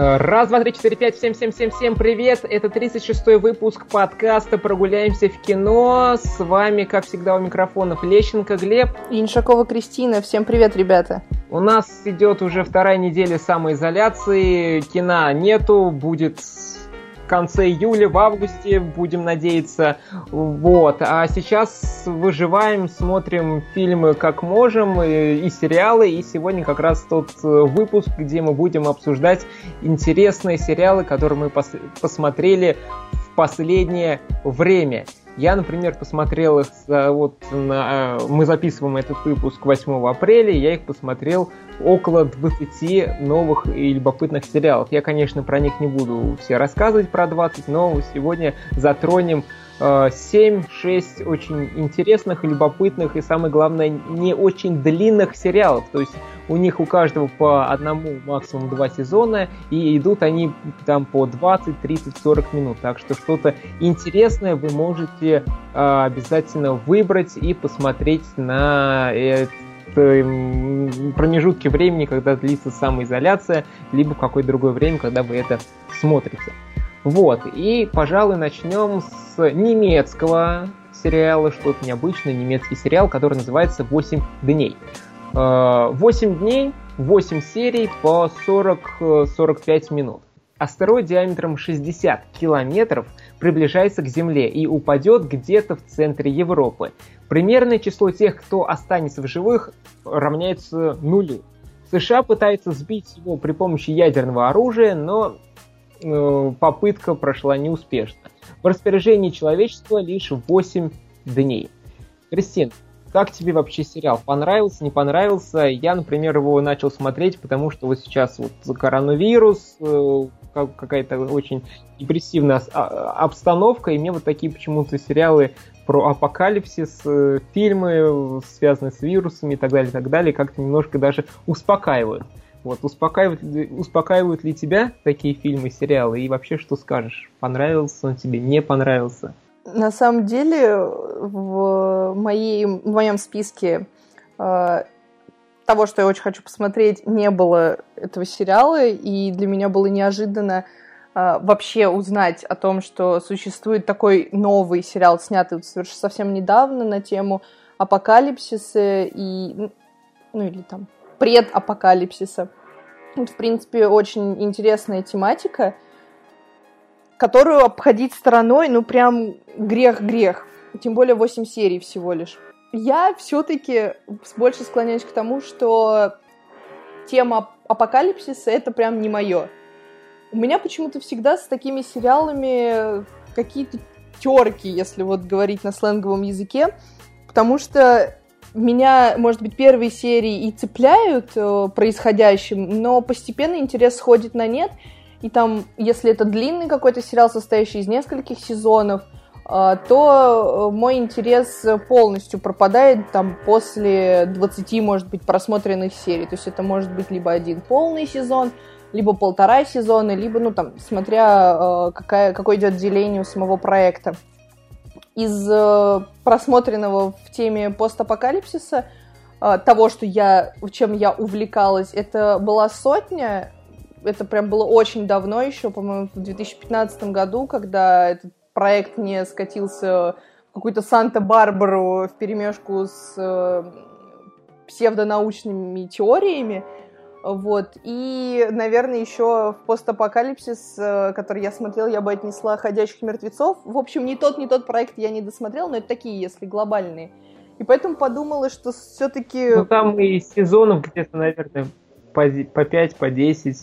Раз, два, три, четыре, пять, всем, всем, всем, всем привет! Это 36-й выпуск подкаста «Прогуляемся в кино». С вами, как всегда, у микрофонов Лещенко Глеб. И Иншакова Кристина. Всем привет, ребята! У нас идет уже вторая неделя самоизоляции. Кино нету, будет конце июля, в августе, будем надеяться. Вот. А сейчас выживаем, смотрим фильмы как можем, и, сериалы. И сегодня как раз тот э, выпуск, где мы будем обсуждать интересные сериалы, которые мы пос- посмотрели в последнее время. Я, например, посмотрел их, вот на, мы записываем этот выпуск 8 апреля, я их посмотрел около 20 новых и любопытных сериалов. Я, конечно, про них не буду все рассказывать про 20, но сегодня затронем 7-6 очень интересных, любопытных и, самое главное, не очень длинных сериалов. То есть у них у каждого по одному, максимум два сезона, и идут они там по 20, 30, 40 минут. Так что что-то интересное вы можете э, обязательно выбрать и посмотреть на промежутке времени, когда длится самоизоляция, либо в какое-то другое время, когда вы это смотрите. Вот, и, пожалуй, начнем с немецкого сериала, что-то необычное, немецкий сериал, который называется «8 дней». 8 э, дней, 8 серий по 40-45 минут. Астероид диаметром 60 километров приближается к Земле и упадет где-то в центре Европы. Примерное число тех, кто останется в живых, равняется нулю. США пытается сбить его при помощи ядерного оружия, но э, попытка прошла неуспешно. В распоряжении человечества лишь 8 дней. Кристин, как тебе вообще сериал? Понравился, не понравился? Я, например, его начал смотреть, потому что вот сейчас вот коронавирус, э, какая-то очень депрессивная а, обстановка, и мне вот такие почему-то сериалы про апокалипсис, э, фильмы, связанные с вирусами и так далее, и так далее, как-то немножко даже успокаивают. Вот, успокаивают, успокаивают ли тебя такие фильмы, сериалы? И вообще, что скажешь? Понравился он тебе, не понравился? На самом деле, в, моей, в моем списке э, того, что я очень хочу посмотреть, не было этого сериала, и для меня было неожиданно э, вообще узнать о том, что существует такой новый сериал, снятый совершенно совсем недавно на тему апокалипсиса и, ну или там предапокалипсиса. Это, в принципе, очень интересная тематика, которую обходить стороной, ну, прям грех-грех. Тем более 8 серий всего лишь. Я все-таки больше склоняюсь к тому, что тема апокалипсиса это прям не мое. У меня почему-то всегда с такими сериалами какие-то терки, если вот говорить на сленговом языке, потому что меня, может быть, первые серии и цепляют э, происходящим, но постепенно интерес сходит на нет, и там, если это длинный какой-то сериал, состоящий из нескольких сезонов, э, то э, мой интерес полностью пропадает там после 20, может быть, просмотренных серий. То есть это может быть либо один полный сезон, либо полтора сезона, либо, ну, там, смотря какая, какое идет деление у самого проекта из э, просмотренного в теме постапокалипсиса, э, того, что я, чем я увлекалась, это была сотня. Это прям было очень давно еще, по-моему, в 2015 году, когда этот проект не скатился в какую-то Санта-Барбару в перемешку с э, псевдонаучными теориями. Вот. И, наверное, еще в постапокалипсис, э, который я смотрел, я бы отнесла «Ходящих мертвецов». В общем, не тот, не тот проект я не досмотрел, но это такие, если глобальные. И поэтому подумала, что все-таки... Ну, там и сезонов где-то, наверное, по, по 5, по 10,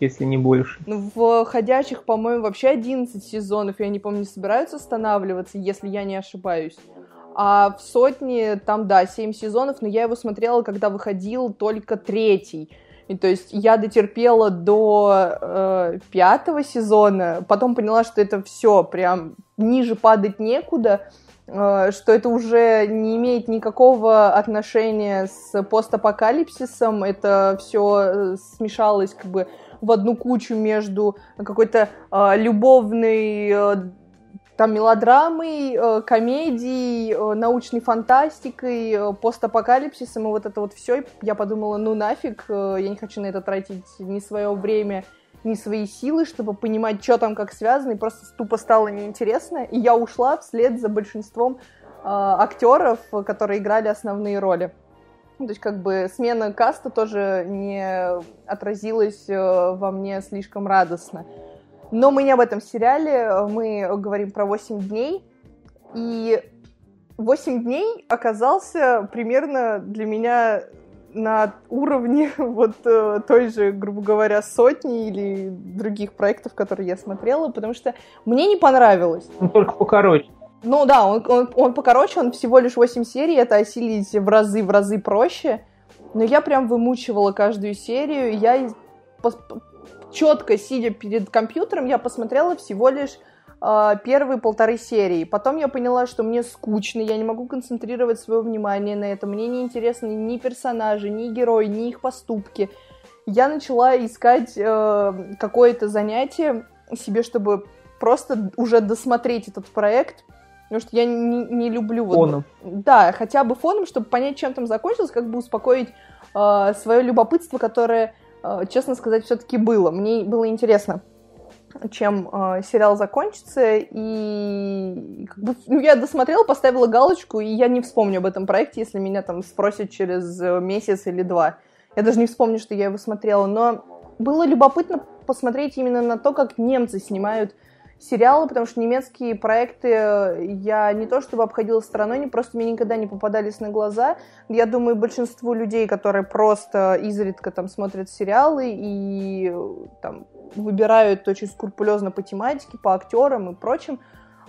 если не больше. Ну, в «Ходячих», по-моему, вообще 11 сезонов, я не помню, не собираются останавливаться, если я не ошибаюсь. А в «Сотне» там, да, 7 сезонов, но я его смотрела, когда выходил только третий. И то есть я дотерпела до э, пятого сезона, потом поняла, что это все прям ниже падать некуда, э, что это уже не имеет никакого отношения с постапокалипсисом, это все э, смешалось как бы в одну кучу между какой-то э, любовной э, там мелодрамой, э, комедией, э, научной фантастикой, э, постапокалипсисом, и вот это вот все. Я подумала, ну нафиг, я не хочу на это тратить ни свое время, ни свои силы, чтобы понимать, что там как связано, и просто тупо стало неинтересно. И я ушла вслед за большинством э, актеров, которые играли основные роли. То есть, как бы, смена каста тоже не отразилась э, во мне слишком радостно. Но мы не об этом сериале, мы говорим про 8 дней. И 8 дней оказался примерно для меня на уровне вот э, той же, грубо говоря, сотни или других проектов, которые я смотрела, потому что мне не понравилось. Ну, только покороче. Ну да, он, он, он покороче, он всего лишь 8 серий, это осилить в разы, в разы проще. Но я прям вымучивала каждую серию, я четко сидя перед компьютером, я посмотрела всего лишь э, первые полторы серии. Потом я поняла, что мне скучно, я не могу концентрировать свое внимание на этом. Мне не интересны ни персонажи, ни герои, ни их поступки. Я начала искать э, какое-то занятие себе, чтобы просто уже досмотреть этот проект, Потому что я не, не люблю... Фоном. Вот, да, хотя бы фоном, чтобы понять, чем там закончилось, как бы успокоить э, свое любопытство, которое, честно сказать, все-таки было. Мне было интересно, чем э, сериал закончится, и как бы, ну, я досмотрела, поставила галочку, и я не вспомню об этом проекте, если меня там спросят через э, месяц или два. Я даже не вспомню, что я его смотрела, но было любопытно посмотреть именно на то, как немцы снимают сериалы, потому что немецкие проекты я не то чтобы обходила стороной, они просто мне никогда не попадались на глаза. Я думаю, большинству людей, которые просто изредка там смотрят сериалы и там выбирают очень скрупулезно по тематике, по актерам и прочим,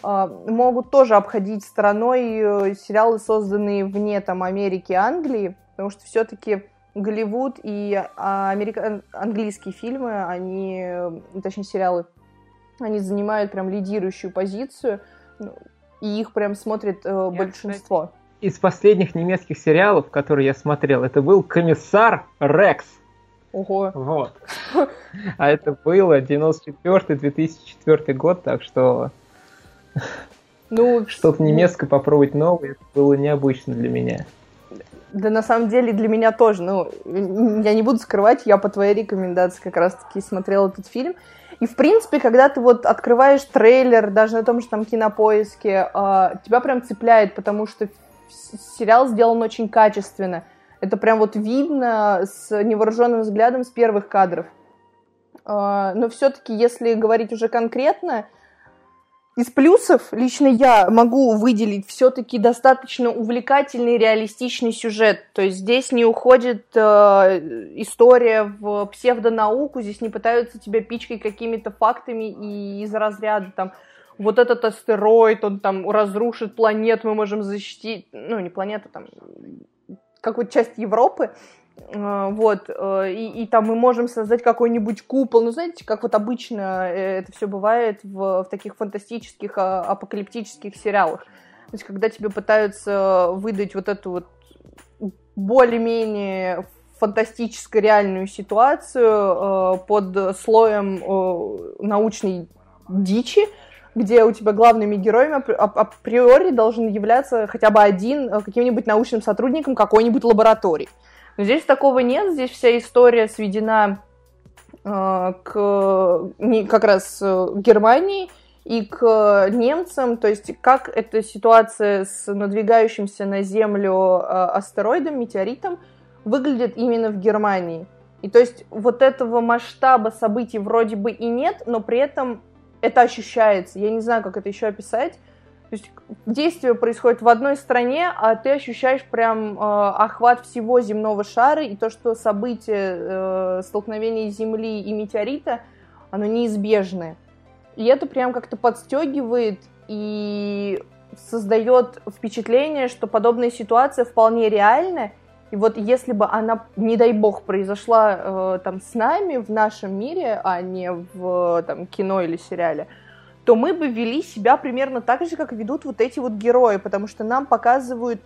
а, могут тоже обходить стороной э, сериалы, созданные вне там Америки и Англии, потому что все-таки Голливуд и а, америка... английские фильмы, они, точнее сериалы, они занимают прям лидирующую позицию, ну, и их прям смотрит э, большинство. Кстати, из последних немецких сериалов, которые я смотрел, это был «Комиссар Рекс». Ого. Вот. А это было 94-2004 год, так что ну, что-то немецкое попробовать новое, это было необычно для меня. Да на самом деле для меня тоже. Ну, я не буду скрывать, я по твоей рекомендации как раз-таки смотрела этот фильм. И, в принципе, когда ты вот открываешь трейлер, даже на том же там кинопоиске, э, тебя прям цепляет, потому что сериал сделан очень качественно. Это прям вот видно с невооруженным взглядом с первых кадров. Э, но все-таки, если говорить уже конкретно, из плюсов лично я могу выделить все-таки достаточно увлекательный реалистичный сюжет. То есть здесь не уходит э, история в псевдонауку, здесь не пытаются тебя пичкать какими-то фактами и из разряда там вот этот астероид, он там разрушит планету, мы можем защитить, ну не планету, там какую-то часть Европы, вот, э, и, и там мы можем создать какой-нибудь купол, ну, знаете, как вот обычно э, это все бывает в, в таких фантастических, а, апокалиптических сериалах. То есть, когда тебе пытаются выдать вот эту вот более-менее фантастически реальную ситуацию э, под слоем э, научной дичи, где у тебя главными героями априори должен являться хотя бы один э, каким-нибудь научным сотрудником какой-нибудь лаборатории. Но здесь такого нет, здесь вся история сведена э, к как раз э, Германии и к немцам, то есть как эта ситуация с надвигающимся на Землю э, астероидом, метеоритом выглядит именно в Германии. И то есть вот этого масштаба событий вроде бы и нет, но при этом это ощущается. Я не знаю, как это еще описать. То есть действие происходит в одной стране, а ты ощущаешь прям э, охват всего земного шара, и то, что событие э, столкновения Земли и метеорита, оно неизбежное. И это прям как-то подстегивает и создает впечатление, что подобная ситуация вполне реальна. И вот если бы она, не дай бог, произошла э, там с нами в нашем мире, а не в там, кино или сериале, то мы бы вели себя примерно так же, как ведут вот эти вот герои, потому что нам показывают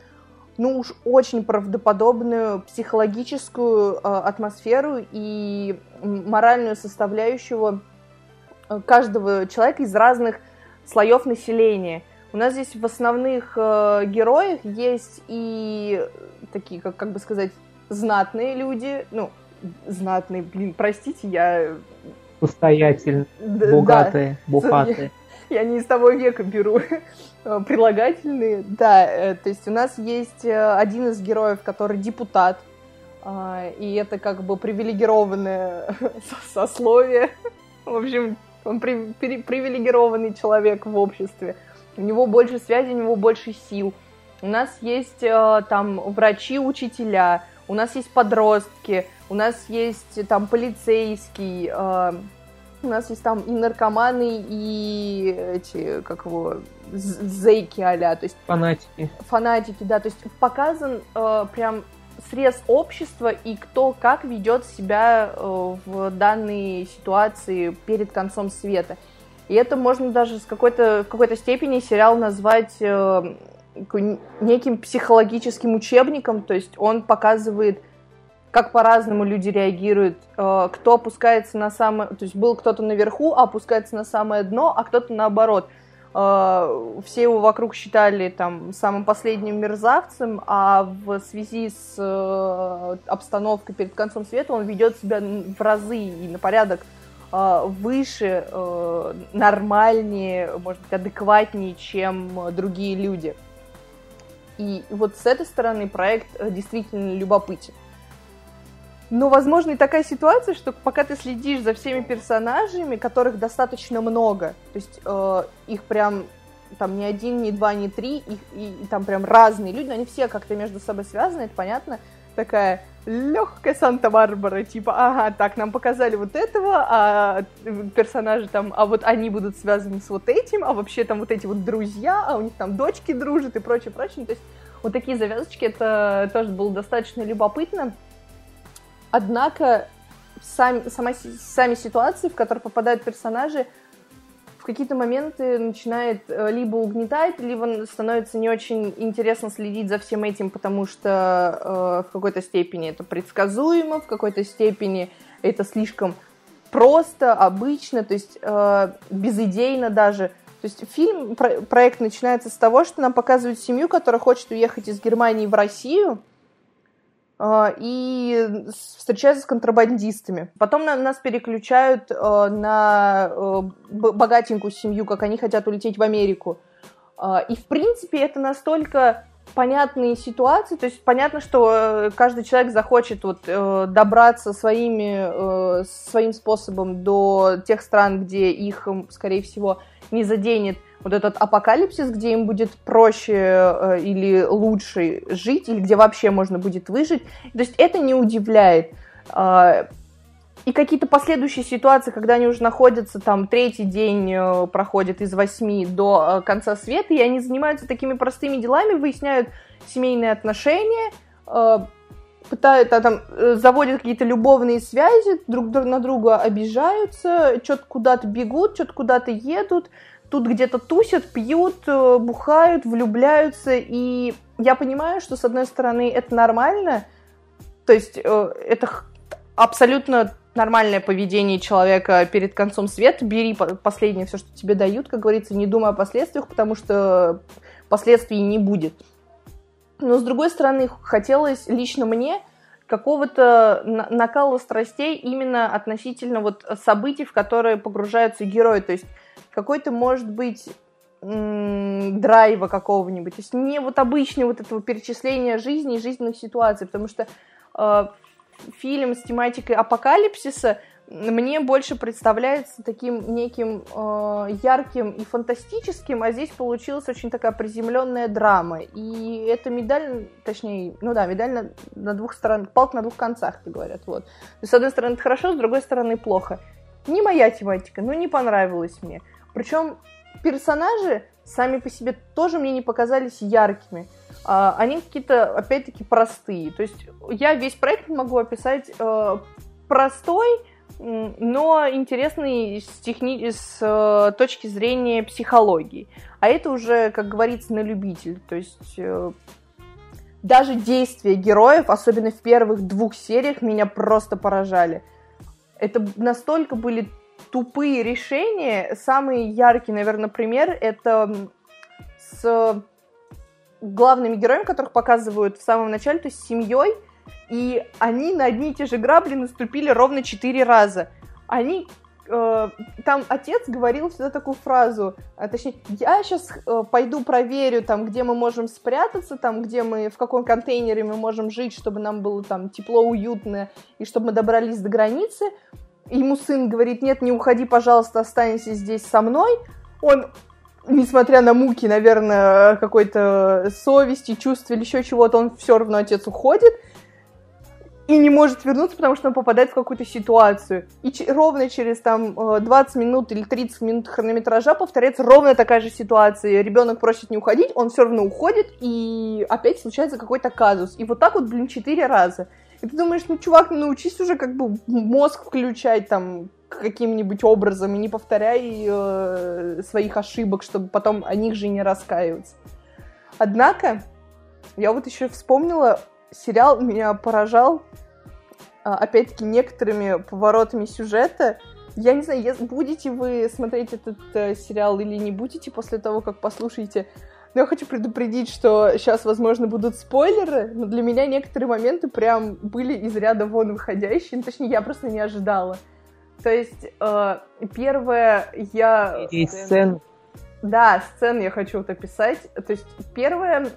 ну уж очень правдоподобную психологическую э, атмосферу и моральную составляющую э, каждого человека из разных слоев населения. У нас здесь в основных э, героях есть и такие, как, как бы сказать, знатные люди, ну, знатные, блин, простите, я Состоятельные, богатые, да. бухатые. Я не из того века беру прилагательные. Да, то есть у нас есть один из героев, который депутат, и это как бы привилегированное сословие. В общем, он при, при, привилегированный человек в обществе. У него больше связи, у него больше сил. У нас есть э, там врачи, учителя, у нас есть подростки, у нас есть там полицейский, э, у нас есть там и наркоманы, и эти, как его, зейки а то есть... Фанатики. Фанатики, да, то есть показан э, прям срез общества и кто как ведет себя э, в данной ситуации перед концом света. И это можно даже с какой-то, в какой-то степени сериал назвать э, неким психологическим учебником, то есть он показывает, как по-разному люди реагируют, э, кто опускается на самое... То есть был кто-то наверху, а опускается на самое дно, а кто-то наоборот – Э, все его вокруг считали там самым последним мерзавцем, а в связи с э, обстановкой перед концом света он ведет себя в разы и на порядок выше, нормальнее, может быть, адекватнее, чем другие люди. И вот с этой стороны проект действительно любопытен. Но, возможно, и такая ситуация, что пока ты следишь за всеми персонажами, которых достаточно много, то есть э, их прям там не один, не два, не три, их, и, и там прям разные люди, они все как-то между собой связаны, это понятно, такая легкая Санта-Барбара, типа, ага, так, нам показали вот этого, а персонажи там, а вот они будут связаны с вот этим, а вообще там вот эти вот друзья, а у них там дочки дружат и прочее, прочее. То есть вот такие завязочки, это тоже было достаточно любопытно. Однако сами, сама, сами ситуации, в которые попадают персонажи, в какие-то моменты начинает э, либо угнетать, либо становится не очень интересно следить за всем этим, потому что э, в какой-то степени это предсказуемо, в какой-то степени это слишком просто, обычно, то есть э, безидейно даже. То есть фильм, про, проект начинается с того, что нам показывают семью, которая хочет уехать из Германии в Россию, и встречаются с контрабандистами. Потом на, нас переключают э, на э, богатенькую семью, как они хотят улететь в Америку. Э, и, в принципе, это настолько понятные ситуации, то есть понятно, что э, каждый человек захочет вот, э, добраться своими, э, своим способом до тех стран, где их, скорее всего, не заденет вот этот апокалипсис, где им будет проще э, или лучше жить, или где вообще можно будет выжить. То есть это не удивляет. Э, и какие-то последующие ситуации, когда они уже находятся, там, третий день э, проходит из восьми до э, конца света, и они занимаются такими простыми делами, выясняют семейные отношения, пытают, а, там, заводят какие-то любовные связи, друг на друга обижаются, что-то куда-то бегут, что-то куда-то едут, тут где-то тусят, пьют, э, бухают, влюбляются, и я понимаю, что, с одной стороны, это нормально, то есть э, это абсолютно нормальное поведение человека перед концом света, бери последнее все, что тебе дают, как говорится, не думай о последствиях, потому что последствий не будет. Но, с другой стороны, хотелось лично мне какого-то накала страстей именно относительно вот событий, в которые погружаются герои. То есть какой-то, может быть, драйва какого-нибудь. То есть не вот обычного вот этого перечисления жизни и жизненных ситуаций, потому что э, фильм с тематикой апокалипсиса мне больше представляется таким неким э, ярким и фантастическим, а здесь получилась очень такая приземленная драма. И эта медаль, точнее, ну да, медаль на, на двух сторонах, палка на двух концах, как говорят. Вот. с одной стороны, это хорошо, с другой стороны, плохо. Не моя тематика, ну не понравилась мне. Причем персонажи сами по себе тоже мне не показались яркими. А, они какие-то, опять-таки, простые. То есть я весь проект могу описать э, простой, но интересный с, техни... с э, точки зрения психологии. А это уже, как говорится, на любитель. То есть э, даже действия героев, особенно в первых двух сериях, меня просто поражали. Это настолько были тупые решения. Самый яркий, наверное, пример это с главными героями, которых показывают в самом начале, то есть с семьей, и они на одни и те же грабли наступили ровно четыре раза. Они э, там отец говорил всегда такую фразу, а, точнее, я сейчас э, пойду проверю, там, где мы можем спрятаться, там, где мы, в каком контейнере мы можем жить, чтобы нам было там тепло, уютно, и чтобы мы добрались до границы. Ему сын говорит, нет, не уходи, пожалуйста, останься здесь со мной. Он несмотря на муки, наверное, какой-то совести, чувств или еще чего-то, он все равно отец уходит и не может вернуться, потому что он попадает в какую-то ситуацию. И ч- ровно через там 20 минут или 30 минут хронометража повторяется ровно такая же ситуация. Ребенок просит не уходить, он все равно уходит, и опять случается какой-то казус. И вот так вот, блин, четыре раза. И ты думаешь, ну, чувак, научись уже как бы мозг включать там каким-нибудь образом и не повторяй э, своих ошибок, чтобы потом о них же не раскаиваться. Однако, я вот еще вспомнила, сериал меня поражал, а, опять-таки, некоторыми поворотами сюжета. Я не знаю, будете вы смотреть этот э, сериал или не будете после того, как послушаете. Но я хочу предупредить, что сейчас, возможно, будут спойлеры, но для меня некоторые моменты прям были из ряда вон выходящие. Ну, точнее, я просто не ожидала. То есть, э, первое, я... И сцен да, сцены я хочу вот описать. То есть первая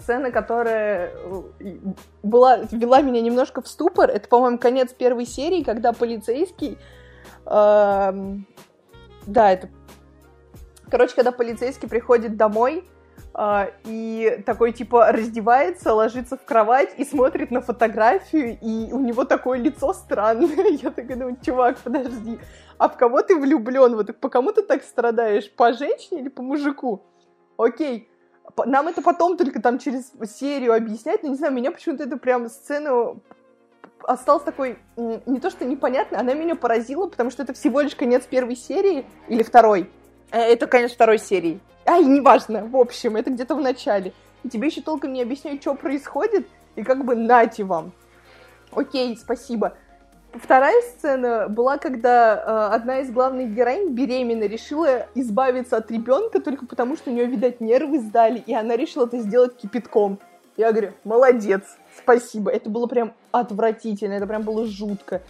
сцена, которая э, была, ввела меня немножко в ступор, это, по-моему, конец первой серии, когда полицейский... Э, да, это... Короче, когда полицейский приходит домой, и такой, типа, раздевается, ложится в кровать и смотрит на фотографию, и у него такое лицо странное. Я такая думаю, чувак, подожди, а в кого ты влюблен? Вот по кому ты так страдаешь? По женщине или по мужику? Окей, нам это потом только там через серию объяснять, но не знаю, меня почему-то это прям сцену осталось такой, не то что непонятно, она меня поразила, потому что это всего лишь конец первой серии или второй. Э, это конец второй серии. Ай, неважно, в общем, это где-то в начале. И тебе еще толком не объясняют, что происходит, и как бы нате вам. Окей, спасибо. Вторая сцена была, когда э, одна из главных героинь беременна решила избавиться от ребенка только потому, что у нее, видать, нервы сдали, и она решила это сделать кипятком. Я говорю, молодец, спасибо. Это было прям отвратительно, это прям было жутко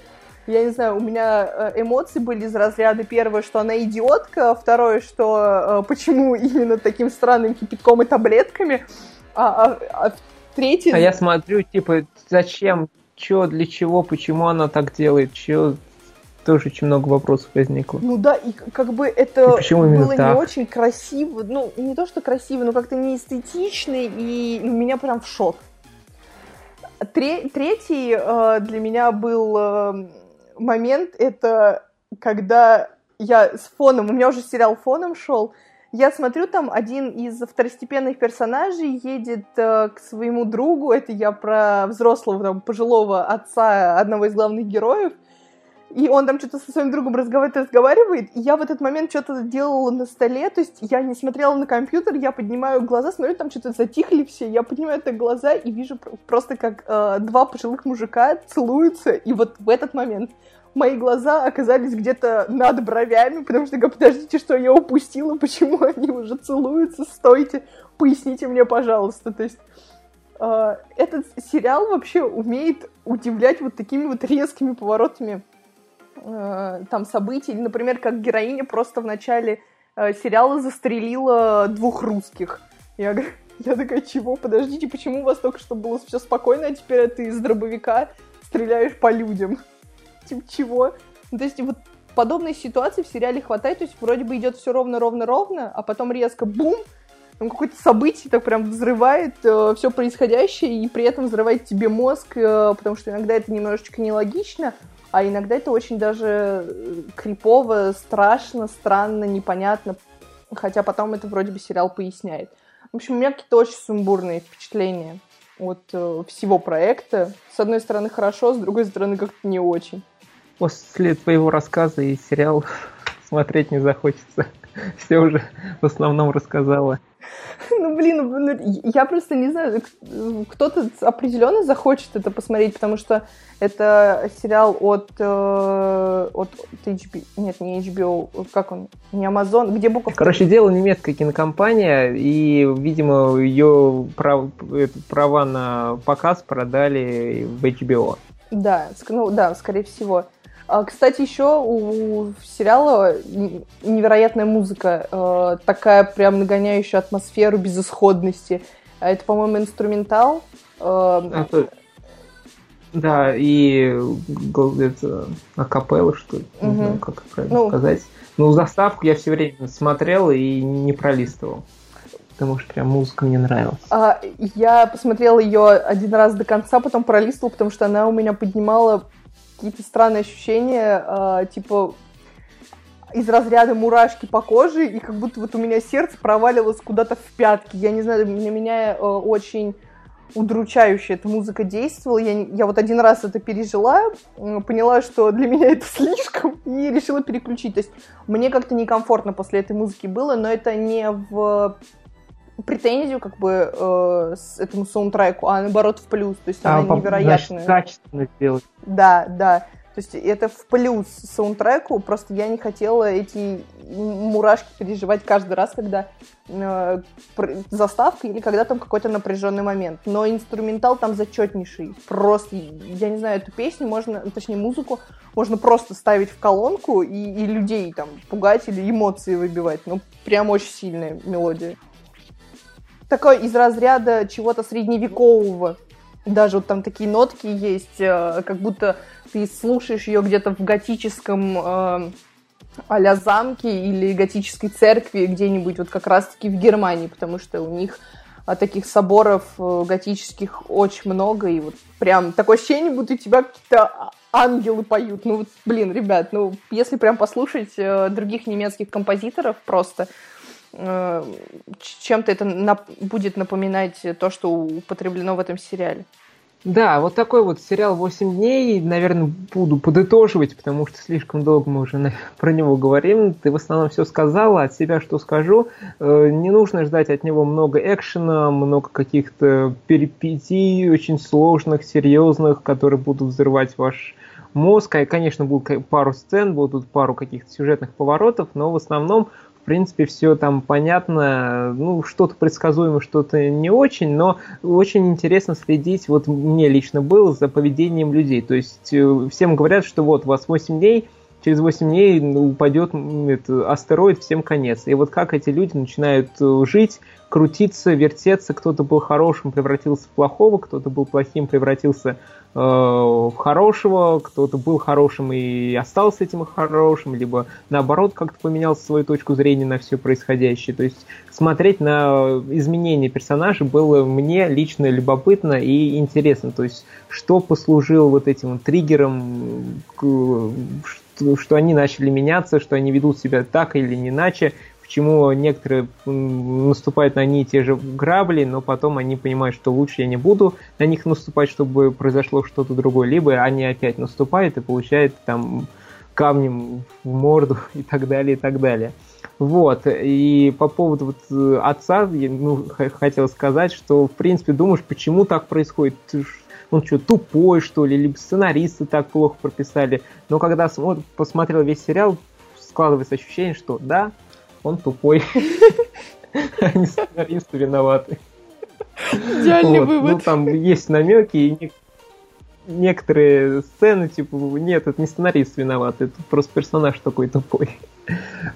я не знаю, у меня э, эмоции были из разряда первое, что она идиотка, второе, что э, почему именно таким странным кипятком и таблетками, а, а, а третье... А я смотрю, типа, зачем, чё, для чего, почему она так делает, чё, тоже очень много вопросов возникло. Ну да, и как бы это было так? не очень красиво, ну не то что красиво, но как-то не эстетично, и ну, меня прям в шок. Третий э, для меня был э, момент это когда я с фоном, у меня уже сериал фоном шел, я смотрю, там один из второстепенных персонажей едет э, к своему другу, это я про взрослого, там, пожилого отца одного из главных героев, и он там что-то со своим другом разговаривает, разговаривает, и я в этот момент что-то делала на столе, то есть я не смотрела на компьютер, я поднимаю глаза, смотрю, там что-то затихли все, я поднимаю это глаза и вижу просто, как э, два пожилых мужика целуются, и вот в этот момент мои глаза оказались где-то над бровями, потому что, подождите, что я упустила, почему они уже целуются, стойте, поясните мне, пожалуйста. То есть э, этот сериал вообще умеет удивлять вот такими вот резкими поворотами э, там событий. Например, как героиня просто в начале э, сериала застрелила двух русских. Я я такая, чего? Подождите, почему у вас только что было все спокойно, а теперь ты из дробовика стреляешь по людям? типа чего? Ну, то есть вот подобной ситуации в сериале хватает, то есть вроде бы идет все ровно-ровно-ровно, а потом резко бум, там какое-то событие так прям взрывает э, все происходящее и при этом взрывает тебе мозг, э, потому что иногда это немножечко нелогично, а иногда это очень даже э, крипово, страшно, странно, непонятно, хотя потом это вроде бы сериал поясняет. В общем, у меня какие-то очень сумбурные впечатления от э, всего проекта. С одной стороны хорошо, с другой стороны как-то не очень после твоего рассказа и сериал смотреть не захочется. Все уже в основном рассказала. Ну, блин, ну, я просто не знаю, кто-то определенно захочет это посмотреть, потому что это сериал от, э, от HBO, нет, не HBO, как он, не Amazon, где буква... Короче, дело немецкая кинокомпания, и, видимо, ее прав, права на показ продали в HBO. Да, ну да, скорее всего. А, кстати, еще у сериала невероятная музыка, э, такая прям нагоняющая атмосферу безысходности. А это, по-моему, инструментал. Э, это... Да, и это акапелла, что ли, угу. не знаю, как правильно ну, сказать. Ну, заставку я все время смотрел и не пролистывал. Потому что прям музыка мне нравилась. А, я посмотрела ее один раз до конца, потом пролистывала, потому что она у меня поднимала какие-то странные ощущения, а, типа из разряда мурашки по коже, и как будто вот у меня сердце провалилось куда-то в пятки. Я не знаю, на меня э, очень удручающе эта музыка действовала. Я, я вот один раз это пережила, поняла, что для меня это слишком, и решила переключить. То есть мне как-то некомфортно после этой музыки было, но это не в претензию как бы э, с этому саундтреку, а наоборот в плюс. То есть а, она невероятная. Значит, качественно сделать. Да, да. То есть это в плюс саундтреку, просто я не хотела эти мурашки переживать каждый раз, когда э, заставка или когда там какой-то напряженный момент. Но инструментал там зачетнейший. Просто, я не знаю, эту песню можно, точнее музыку, можно просто ставить в колонку и, и людей там пугать или эмоции выбивать. Ну, прям очень сильная мелодия. Такой из разряда чего-то средневекового. Даже вот там такие нотки есть, э, как будто ты слушаешь ее где-то в готическом э, а замке или готической церкви где-нибудь вот как раз-таки в Германии, потому что у них а, таких соборов э, готических очень много, и вот прям такое ощущение, будто у тебя какие-то ангелы поют. Ну, вот, блин, ребят, ну, если прям послушать э, других немецких композиторов просто, чем-то это на- будет напоминать то, что употреблено в этом сериале. Да, вот такой вот сериал «8 дней», наверное, буду подытоживать, потому что слишком долго мы уже про него говорим. Ты в основном все сказала, от себя что скажу. Э, не нужно ждать от него много экшена, много каких-то перипетий, очень сложных, серьезных, которые будут взрывать ваш мозг. И, конечно, будут пару сцен, будут пару каких-то сюжетных поворотов, но в основном в принципе, все там понятно, ну, что-то предсказуемо, что-то не очень, но очень интересно следить, вот мне лично было, за поведением людей. То есть э, всем говорят, что вот у вас 8 дней, через 8 дней упадет это, астероид, всем конец. И вот как эти люди начинают э, жить, крутиться, вертеться, кто-то был хорошим, превратился в плохого, кто-то был плохим, превратился хорошего, кто-то был хорошим и остался этим хорошим, либо наоборот как-то поменял свою точку зрения на все происходящее. То есть смотреть на изменения персонажей было мне лично любопытно и интересно. То есть что послужило вот этим триггером, что они начали меняться, что они ведут себя так или иначе, почему некоторые наступают на одни и те же грабли, но потом они понимают, что лучше я не буду на них наступать, чтобы произошло что-то другое, либо они опять наступают и получают там камнем в морду и так далее, и так далее. Вот, и по поводу вот э, отца, я ну, хотел сказать, что, в принципе, думаешь, почему так происходит? Он что, тупой, что ли, либо сценаристы так плохо прописали. Но когда посмотрел весь сериал, складывается ощущение, что да, он тупой. Они сценаристы виноваты. Идеальный вот. вывод. Ну, там есть намеки и некоторые сцены, типа, нет, это не сценарист виноват, это просто персонаж такой тупой.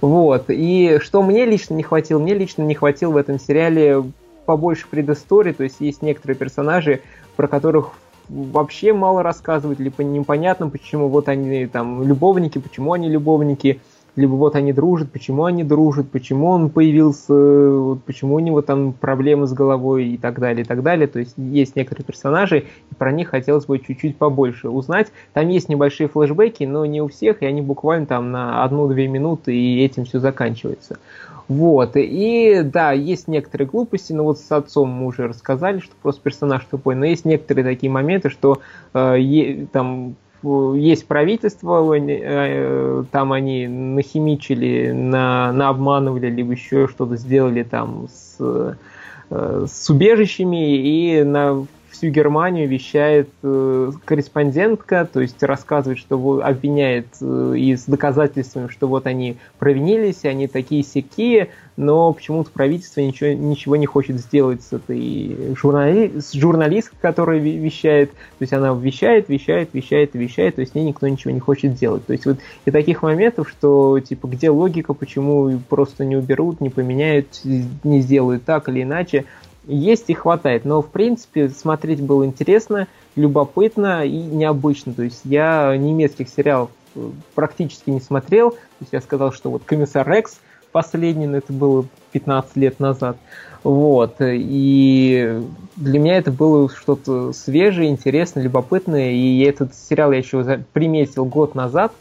Вот. И что мне лично не хватило? Мне лично не хватило в этом сериале побольше предыстории, то есть есть некоторые персонажи, про которых вообще мало рассказывать, либо непонятно, почему вот они там любовники, почему они любовники, либо вот они дружат, почему они дружат, почему он появился, почему у него там проблемы с головой и так далее, и так далее. То есть есть некоторые персонажи, и про них хотелось бы чуть-чуть побольше узнать. Там есть небольшие флешбеки, но не у всех, и они буквально там на одну-две минуты, и этим все заканчивается. Вот, и да, есть некоторые глупости, но вот с отцом мы уже рассказали, что просто персонаж тупой, но есть некоторые такие моменты, что э, там есть правительство, э, там они нахимичили, на, наобманывали, либо еще что-то сделали там с, э, с убежищами, и на всю Германию вещает э, корреспондентка, то есть рассказывает, что обвиняет э, и с доказательствами, что вот они провинились, они такие сякие, но почему-то правительство ничего, ничего не хочет сделать с этой журнали... с журналисткой, которая вещает. То есть она вещает, вещает, вещает вещает, то есть с ней никто ничего не хочет делать. То есть вот и таких моментов, что типа где логика, почему просто не уберут, не поменяют, не сделают так или иначе, есть и хватает. Но в принципе смотреть было интересно, любопытно и необычно. То есть я немецких сериалов э, практически не смотрел. То есть я сказал, что вот Комиссар Рекс последний, но это было 15 лет назад. Вот. И для меня это было что-то свежее, интересное, любопытное. И этот сериал я еще приметил год назад.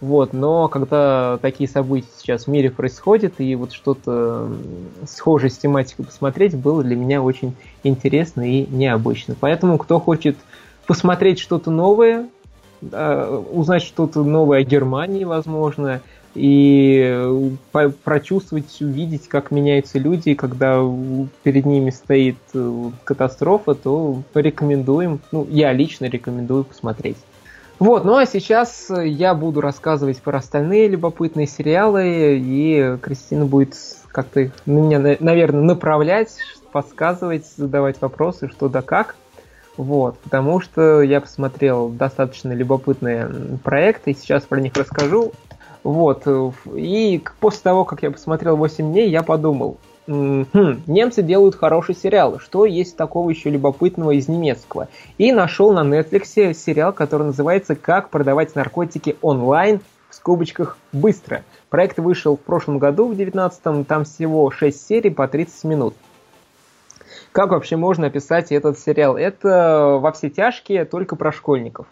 Вот, но когда такие события сейчас в мире происходят, и вот что-то схожее с тематикой посмотреть, было для меня очень интересно и необычно. Поэтому, кто хочет посмотреть что-то новое, узнать что-то новое о Германии, возможно, и э, прочувствовать, увидеть, как меняются люди, когда перед ними стоит э, катастрофа, то порекомендуем, ну, я лично рекомендую посмотреть. Вот, ну а сейчас я буду рассказывать про остальные любопытные сериалы, и Кристина будет как-то меня, наверное, направлять, подсказывать, задавать вопросы, что да как. Вот, потому что я посмотрел достаточно любопытные проекты, и сейчас про них расскажу. Вот. Э, и после того, как я посмотрел 8 дней, я подумал, хм, немцы делают хороший сериал, что есть такого еще любопытного из немецкого. И нашел на Netflix сериал, который называется «Как продавать наркотики онлайн» в скобочках «быстро». Проект вышел в прошлом году, в 19-м, там всего 6 серий по 30 минут. Как вообще можно описать этот сериал? Это во все тяжкие, только про школьников.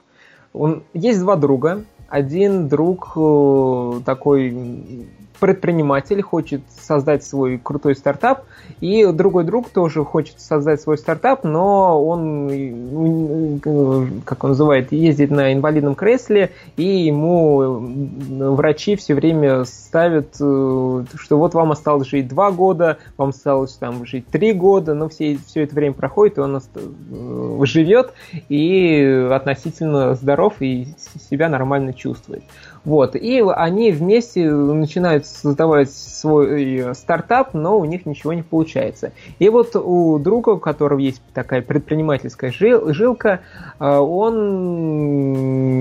Он... Есть два друга, один друг э, такой предприниматель хочет создать свой крутой стартап, и другой друг тоже хочет создать свой стартап, но он, ну, как он называет, ездит на инвалидном кресле, и ему врачи все время ставят, э, что вот вам осталось жить два года, вам осталось там жить три года, но все, все это время проходит, и он э, живет и относительно здоров и себя нормально чувствует. Вот. И они вместе начинают создавать свой э, стартап, но у них ничего не получается. И вот у друга, у которого есть такая предпринимательская жил, жилка, э, он,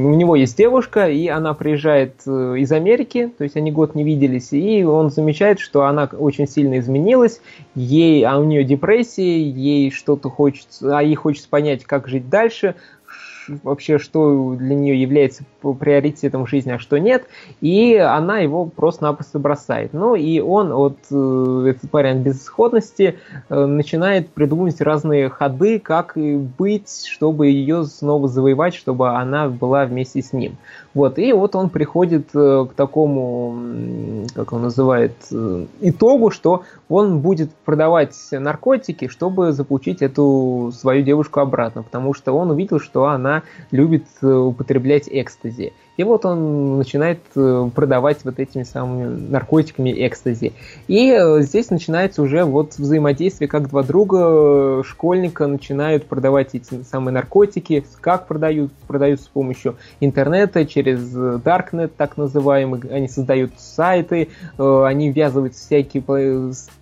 у него есть девушка, и она приезжает э, из Америки, то есть они год не виделись, и он замечает, что она очень сильно изменилась, ей, а у нее депрессия, ей что-то хочется, а ей хочется понять, как жить дальше, вообще, что для нее является приоритетом в жизни, а что нет, и она его просто-напросто бросает. Ну и он от э, этот парень безысходности э, начинает придумывать разные ходы, как быть, чтобы ее снова завоевать, чтобы она была вместе с ним. Вот, и вот он приходит э, к такому, как он называет, итогу, что он будет продавать наркотики, чтобы заполучить эту свою девушку обратно, потому что он увидел, что она любит употреблять экстази. И вот он начинает э, продавать вот этими самыми наркотиками экстази. И э, здесь начинается уже вот взаимодействие, как два друга э, школьника начинают продавать эти самые наркотики. Как продают? Продают с помощью интернета, через Darknet так называемый. Они создают сайты, они ввязывают всякие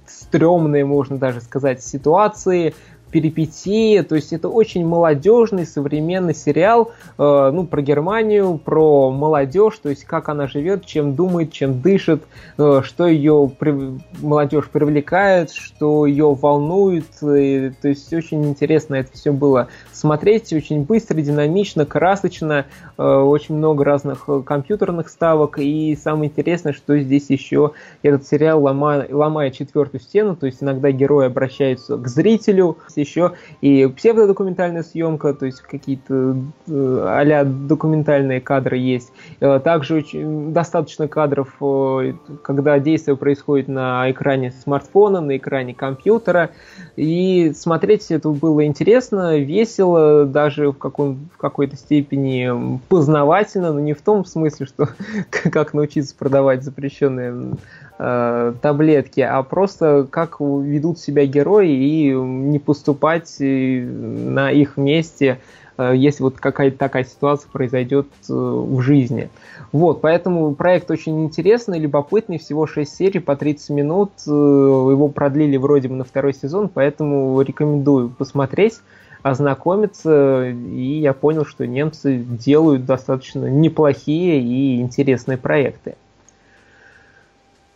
стрёмные, можно даже сказать, ситуации, перипетии, то есть это очень молодежный современный сериал, э, ну, про Германию, про молодежь, то есть как она живет, чем думает, чем дышит, э, что ее при... молодежь привлекает, что ее волнует, и, то есть очень интересно это все было смотреть, очень быстро, динамично, красочно, э, очень много разных э, компьютерных ставок, и самое интересное, что здесь еще этот сериал ломает, ломает четвертую стену, то есть иногда герои обращаются к зрителю, еще и псевдодокументальная съемка, то есть какие-то а документальные кадры есть. Э, также очень, достаточно кадров, э, когда действие происходит на экране смартфона, на экране компьютера. И смотреть это было интересно, весело, даже в, каком, в какой-то степени познавательно, но не в том смысле, что как научиться продавать запрещенные э, таблетки, а просто как ведут себя герои и не поступать э, на их месте, э, если вот какая-то такая ситуация произойдет э, в жизни. Вот, поэтому проект очень интересный, любопытный, всего 6 серий по 30 минут, э, его продлили вроде бы на второй сезон, поэтому рекомендую посмотреть ознакомиться, и я понял, что немцы делают достаточно неплохие и интересные проекты.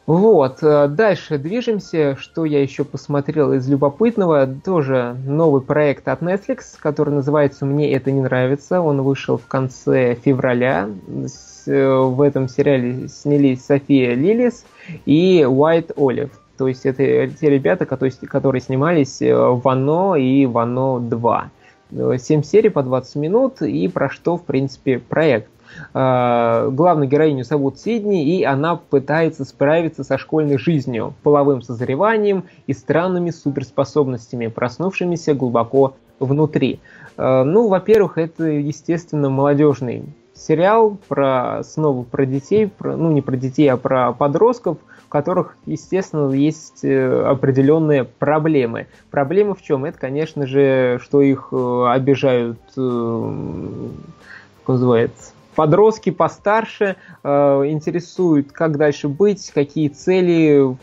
Вот, э, дальше движемся. Что я еще посмотрел из любопытного? Тоже новый проект от Netflix, который называется «Мне это не нравится». Он вышел в конце февраля. Э, в этом сериале снялись София Лилис и Уайт Олив. То есть это те ребята, которые, снимались э, в «Оно» и в «Оно 2». 7 серий по 20 минут, и про что, в принципе, проект. Э, главную героиню зовут Сидни, и она пытается справиться со школьной жизнью, половым созреванием и странными суперспособностями, проснувшимися глубоко внутри. Э, ну, во-первых, это, естественно, молодежный сериал про снова про детей, про, ну не про детей, а про подростков, у которых, естественно, есть э, определенные проблемы. Проблема в чем? Это, конечно же, что их обижают, как называется, подростки постарше э, интересуют, как дальше быть, какие цели,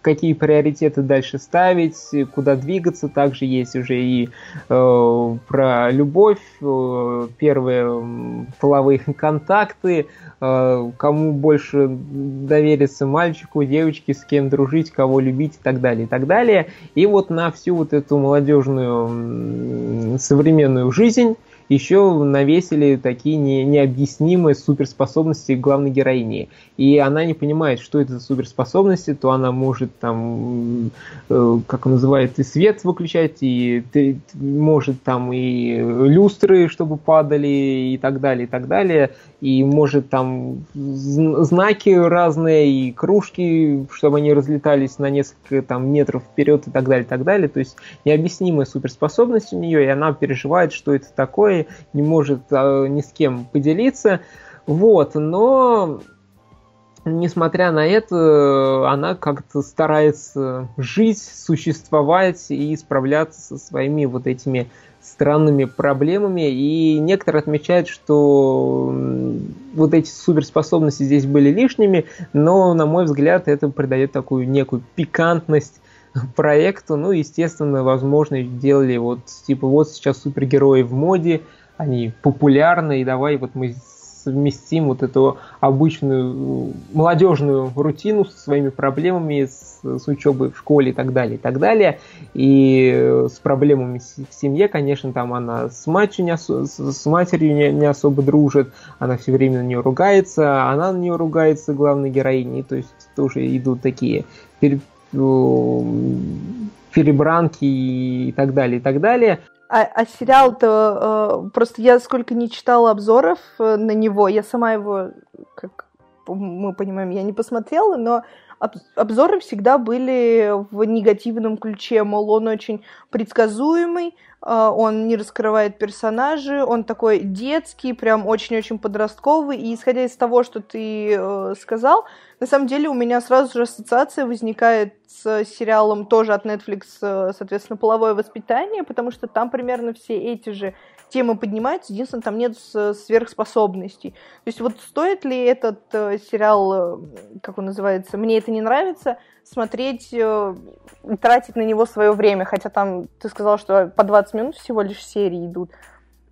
какие приоритеты дальше ставить, куда двигаться. Также есть уже и э, про любовь, э, первые половые контакты, кому больше довериться мальчику, девочке, с кем дружить, кого любить и так далее, и так далее. И вот на всю вот эту молодежную современную жизнь еще навесили такие не, необъяснимые суперспособности главной героини. И она не понимает, что это за суперспособности, то она может там, э, как он называет, и свет выключать, и ты, может там и люстры, чтобы падали, и так далее, и так далее. И может там знаки разные, и кружки, чтобы они разлетались на несколько там метров вперед, и так далее, и так далее. То есть необъяснимая суперспособность у нее, и она переживает, что это такое, не может а, ни с кем поделиться. Вот, но несмотря на это, она как-то старается жить, существовать и справляться со своими вот этими странными проблемами. И некоторые отмечают, что вот эти суперспособности здесь были лишними, но, на мой взгляд, это придает такую некую пикантность проекту. Ну, естественно, возможно, делали вот, типа, вот сейчас супергерои в моде, они популярны, и давай вот мы совместим вот эту обычную молодежную рутину со своими проблемами, с, с учебой в школе и так далее, и так далее. И с проблемами в семье, конечно, там она с матерью не, осо- с матерью не, не особо дружит, она все время на нее ругается, она на нее ругается, главной героиней, то есть тоже идут такие перебранки и так далее, и так далее. А, а сериал-то э, просто я сколько не читала обзоров э, на него, я сама его, как мы понимаем, я не посмотрела, но обзоры всегда были в негативном ключе, мол, он очень предсказуемый, а, он не раскрывает персонажи, он такой детский, прям очень-очень подростковый, и исходя из того, что ты э, сказал, на самом деле у меня сразу же ассоциация возникает с сериалом тоже от Netflix, э, соответственно, «Половое воспитание», потому что там примерно все эти же темы поднимаются, единственное, там нет сверхспособностей. То есть вот стоит ли этот э, сериал, как он называется, «Мне это не нравится», смотреть, э, тратить на него свое время, хотя там ты сказал, что по 20 минут всего лишь серии идут.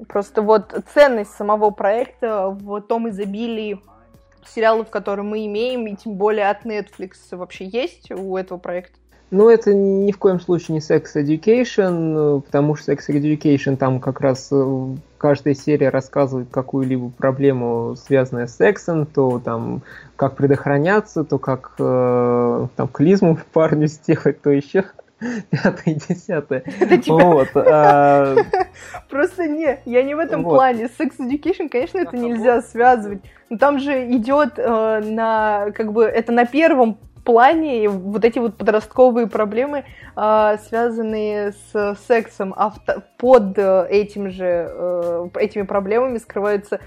Просто вот ценность самого проекта в том изобилии сериалов, которые мы имеем, и тем более от Netflix вообще есть у этого проекта? Ну, это ни в коем случае не Sex Education, потому что Sex Education там как раз э, каждая серия рассказывает какую-либо проблему, связанную с сексом, то там как предохраняться, то как э, там клизму парню сделать, то еще пятое, десятое. Это типа... Вот, а... Просто не, я не в этом вот. плане. Sex Education, конечно, это нельзя связывать. Но там же идет э, на, как бы, это на первом плане вот эти вот подростковые проблемы, э, связанные с сексом, а в, под этим же, э, этими проблемами скрываются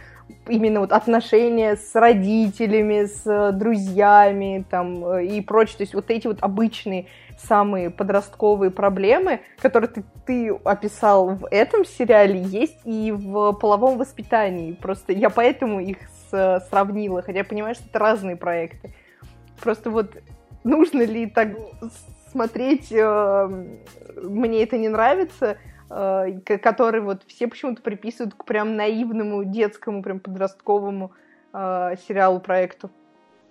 именно вот отношения с родителями, с друзьями там и прочее. То есть вот эти вот обычные самые подростковые проблемы, которые ты, ты описал в этом сериале, есть и в половом воспитании. Просто я поэтому их с, сравнила, хотя я понимаю, что это разные проекты. Просто вот нужно ли так смотреть, э, мне это не нравится, э, который вот все почему-то приписывают к прям наивному детскому, прям подростковому э, сериалу проекту.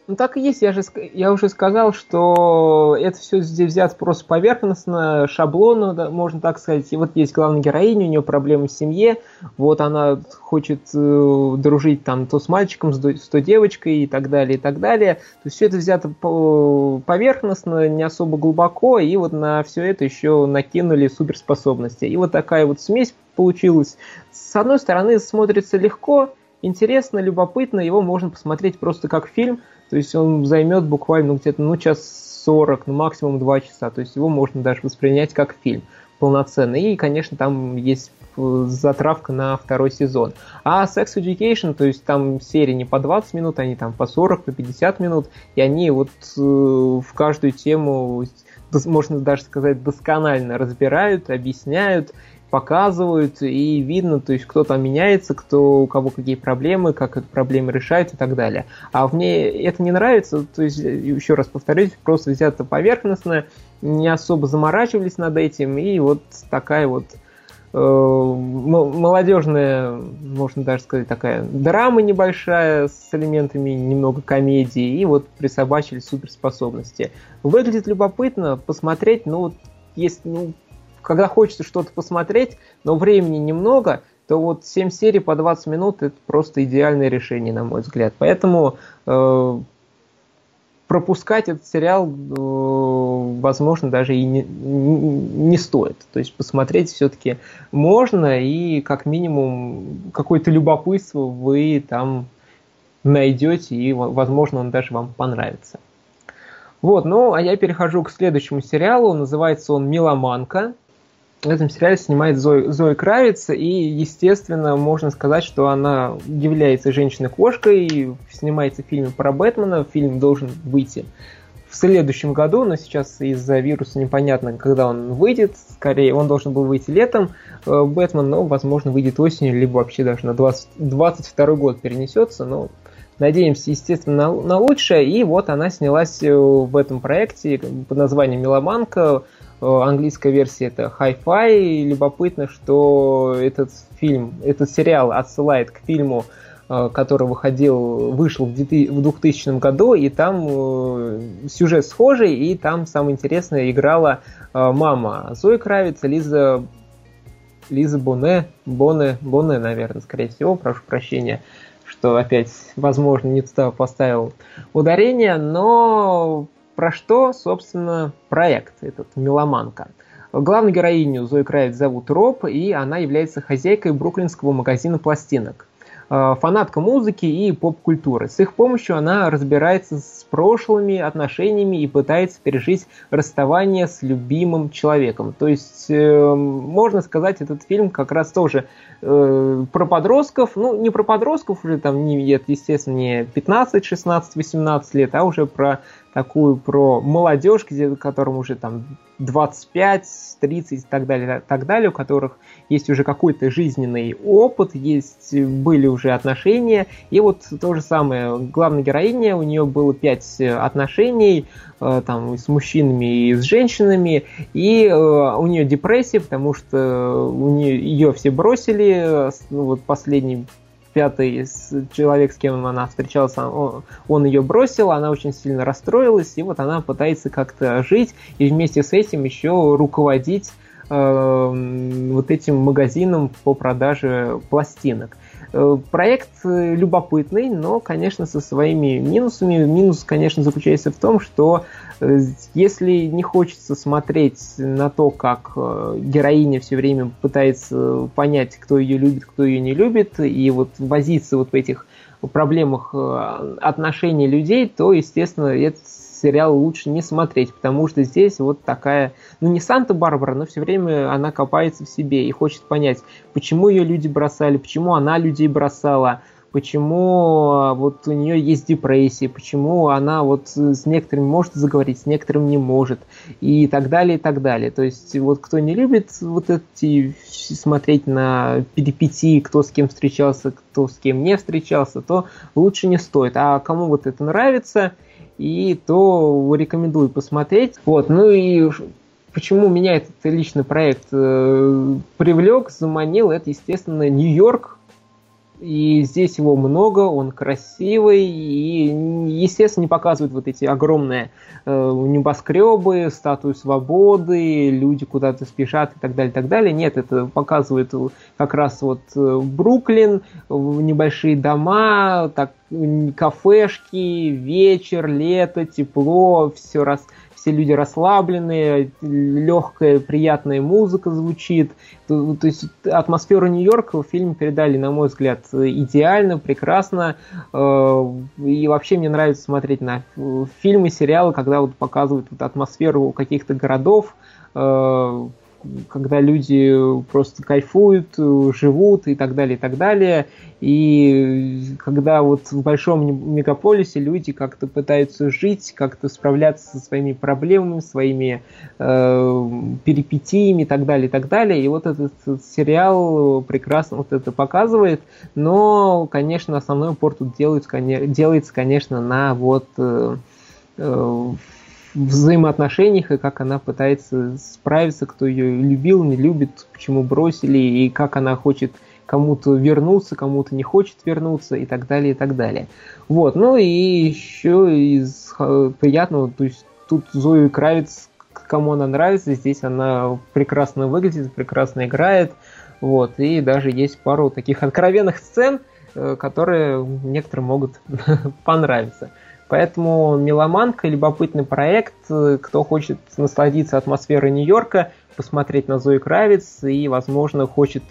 Ну так и есть, я же я уже сказал, что это все здесь взято просто поверхностно, шаблонно, да, можно так сказать. И вот есть главная героиня, у нее проблемы в семье, вот она хочет э, дружить там то с мальчиком, с, с девочкой и так далее, и так далее. То есть все это взято по поверхностно, не особо глубоко, и вот на все это еще накинули суперспособности. И вот такая вот смесь получилась. С одной стороны, смотрится легко, интересно, любопытно, его можно посмотреть просто как фильм, то есть он займет буквально где-то ну, час 40, ну максимум 2 часа. То есть его можно даже воспринять как фильм полноценный. И, конечно, там есть э, затравка на второй сезон. А Sex Education, то есть там серии не по 20 минут, они там по 40, по 50 минут, и они вот э, в каждую тему, можно даже сказать, досконально разбирают, объясняют, показывают, и видно, то есть кто там меняется, кто у кого какие проблемы, как эти проблемы решают и так далее. А мне это не нравится, то есть, еще раз повторюсь, просто взято поверхностно, не особо заморачивались над этим, и вот такая вот э, молодежная, можно даже сказать, такая драма небольшая с элементами немного комедии, и вот присобачили суперспособности. Выглядит любопытно посмотреть, но вот есть, ну, когда хочется что-то посмотреть, но времени немного, то вот 7 серий по 20 минут это просто идеальное решение, на мой взгляд. Поэтому э, пропускать этот сериал, э, возможно, даже и не, не стоит. То есть посмотреть все-таки можно, и как минимум какое-то любопытство вы там найдете, и, возможно, он даже вам понравится. Вот, ну, а я перехожу к следующему сериалу. Называется он «Миломанка» в этом сериале снимает Зои, Зои Кравиц, и, естественно, можно сказать, что она является женщиной-кошкой, снимается в фильме про Бэтмена, фильм должен выйти в следующем году, но сейчас из-за вируса непонятно, когда он выйдет, скорее он должен был выйти летом, э, Бэтмен, но, возможно, выйдет осенью, либо вообще даже на 20, 22 год перенесется, но надеемся, естественно, на, лучшее, и вот она снялась э, в этом проекте под названием «Меломанка», английская версия это Hi-Fi. Любопытно, что этот фильм, этот сериал отсылает к фильму, э, который выходил, вышел в 2000 году, и там э, сюжет схожий, и там самое интересное играла мама Зои Кравиц, Лиза Лиза Боне, Боне, Боне, наверное, скорее всего, прошу прощения, что опять, возможно, не туда поставил ударение, но про что, собственно, проект этот «Меломанка». Главную героиню Зои Кравец зовут Роб, и она является хозяйкой бруклинского магазина пластинок. Э, фанатка музыки и поп-культуры. С их помощью она разбирается с прошлыми отношениями и пытается пережить расставание с любимым человеком. То есть, э, можно сказать, этот фильм как раз тоже э, про подростков, ну, не про подростков уже, там, не, естественно, не 15, 16, 18 лет, а уже про такую про молодежь, где, которым уже там 25, 30 и так далее, так далее, у которых есть уже какой-то жизненный опыт, есть, были уже отношения. И вот то же самое, главная героиня, у нее было 5 отношений, э, там, с мужчинами и с женщинами, и э, у нее депрессия, потому что у нее, ее все бросили, ну, вот последний пятый человек, с кем она встречалась, он, он ее бросил, она очень сильно расстроилась, и вот она пытается как-то жить и вместе с этим еще руководить э, вот этим магазином по продаже пластинок. Э, проект э, любопытный, но, конечно, со своими минусами. Минус, конечно, заключается в том, что э, если не хочется смотреть на то, как героиня все время пытается понять, кто ее любит, кто ее не любит, и вот возиться вот в этих проблемах отношений людей, то, естественно, этот сериал лучше не смотреть, потому что здесь вот такая, ну не Санта-Барбара, но все время она копается в себе и хочет понять, почему ее люди бросали, почему она людей бросала, почему а, вот у нее есть депрессия, почему она вот с некоторыми может заговорить, с некоторыми не может, и так далее, и так далее. То есть вот кто не любит вот эти смотреть на перипетии, кто с кем встречался, кто с кем не встречался, то лучше не стоит. А кому вот это нравится, и то рекомендую посмотреть. Вот, ну и почему меня этот личный проект э, привлек, заманил, это, естественно, Нью-Йорк, и здесь его много, он красивый, и, естественно, не показывают вот эти огромные э, небоскребы, статую свободы, люди куда-то спешат и так далее, и так далее. Нет, это показывает как раз вот э, Бруклин, небольшие дома, так, кафешки, вечер, лето, тепло, все раз, все люди расслабленные, легкая, приятная музыка звучит. То, то есть атмосферу Нью-Йорка в фильме передали, на мой взгляд, идеально, прекрасно. Э, и вообще мне нравится смотреть на фильмы, сериалы, когда вот показывают вот атмосферу каких-то городов, э, когда люди просто кайфуют, живут и так далее, и так далее. И когда вот в большом мегаполисе люди как-то пытаются жить, как-то справляться со своими проблемами, своими э, перипетиями и так далее, и так далее. И вот этот сериал прекрасно вот это показывает. Но, конечно, основной упор тут делается конечно, на вот э, э, взаимоотношениях и как она пытается справиться, кто ее любил, не любит, почему бросили и как она хочет кому-то вернуться, кому-то не хочет вернуться и так далее, и так далее. Вот, ну и еще из приятного, то есть тут Зои Кравец, кому она нравится, здесь она прекрасно выглядит, прекрасно играет, вот, и даже есть пару таких откровенных сцен, э, которые некоторым могут понравиться. Поэтому «Меломанка» — любопытный проект. Кто хочет насладиться атмосферой Нью-Йорка, посмотреть на Зои Кравец и, возможно, хочет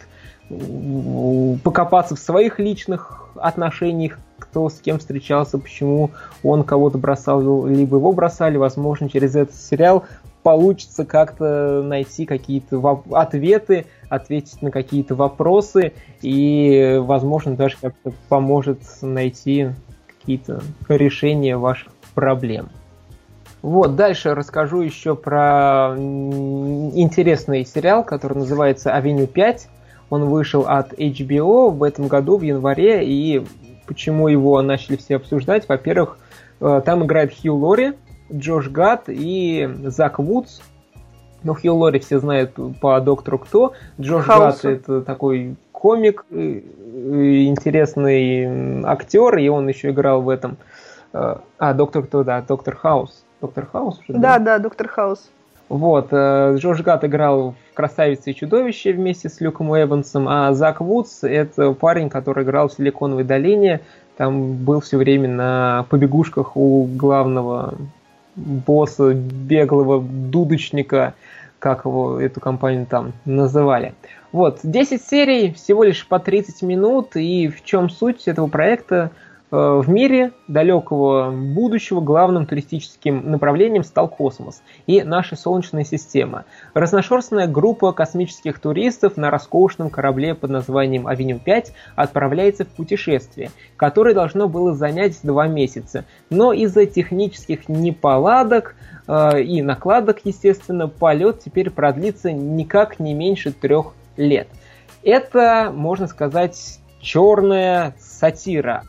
покопаться в своих личных отношениях, кто с кем встречался, почему он кого-то бросал, либо его бросали. Возможно, через этот сериал получится как-то найти какие-то ответы, ответить на какие-то вопросы и, возможно, даже как-то поможет найти какие-то решения ваших проблем. Вот, дальше расскажу еще про интересный сериал, который называется «Авеню 5». Он вышел от HBO в этом году, в январе, и почему его начали все обсуждать? Во-первых, э, там играет Хью Лори, Джош Гатт и Зак Вудс. Ну, Хью Лори все знают по Доктору Кто. Джош Гатт это такой комик, э, интересный актер, и он еще играл в этом. Э, а, доктор кто, да, доктор Хаус. Доктор Хаус? Да, да, доктор Хаус. Вот, э, Джордж Гатт играл в «Красавице и чудовище» вместе с Люком Эвансом, а Зак Вудс – это парень, который играл в «Силиконовой долине», там был все время на побегушках у главного босса, беглого дудочника, как его эту компанию там называли. Вот, 10 серий, всего лишь по 30 минут, и в чем суть этого проекта? Э, в мире далекого будущего главным туристическим направлением стал космос и наша Солнечная система. Разношерстная группа космических туристов на роскошном корабле под названием Авеню-5 отправляется в путешествие, которое должно было занять два месяца. Но из-за технических неполадок э, и накладок, естественно, полет теперь продлится никак не меньше трех лет. Это, можно сказать, черная сатира.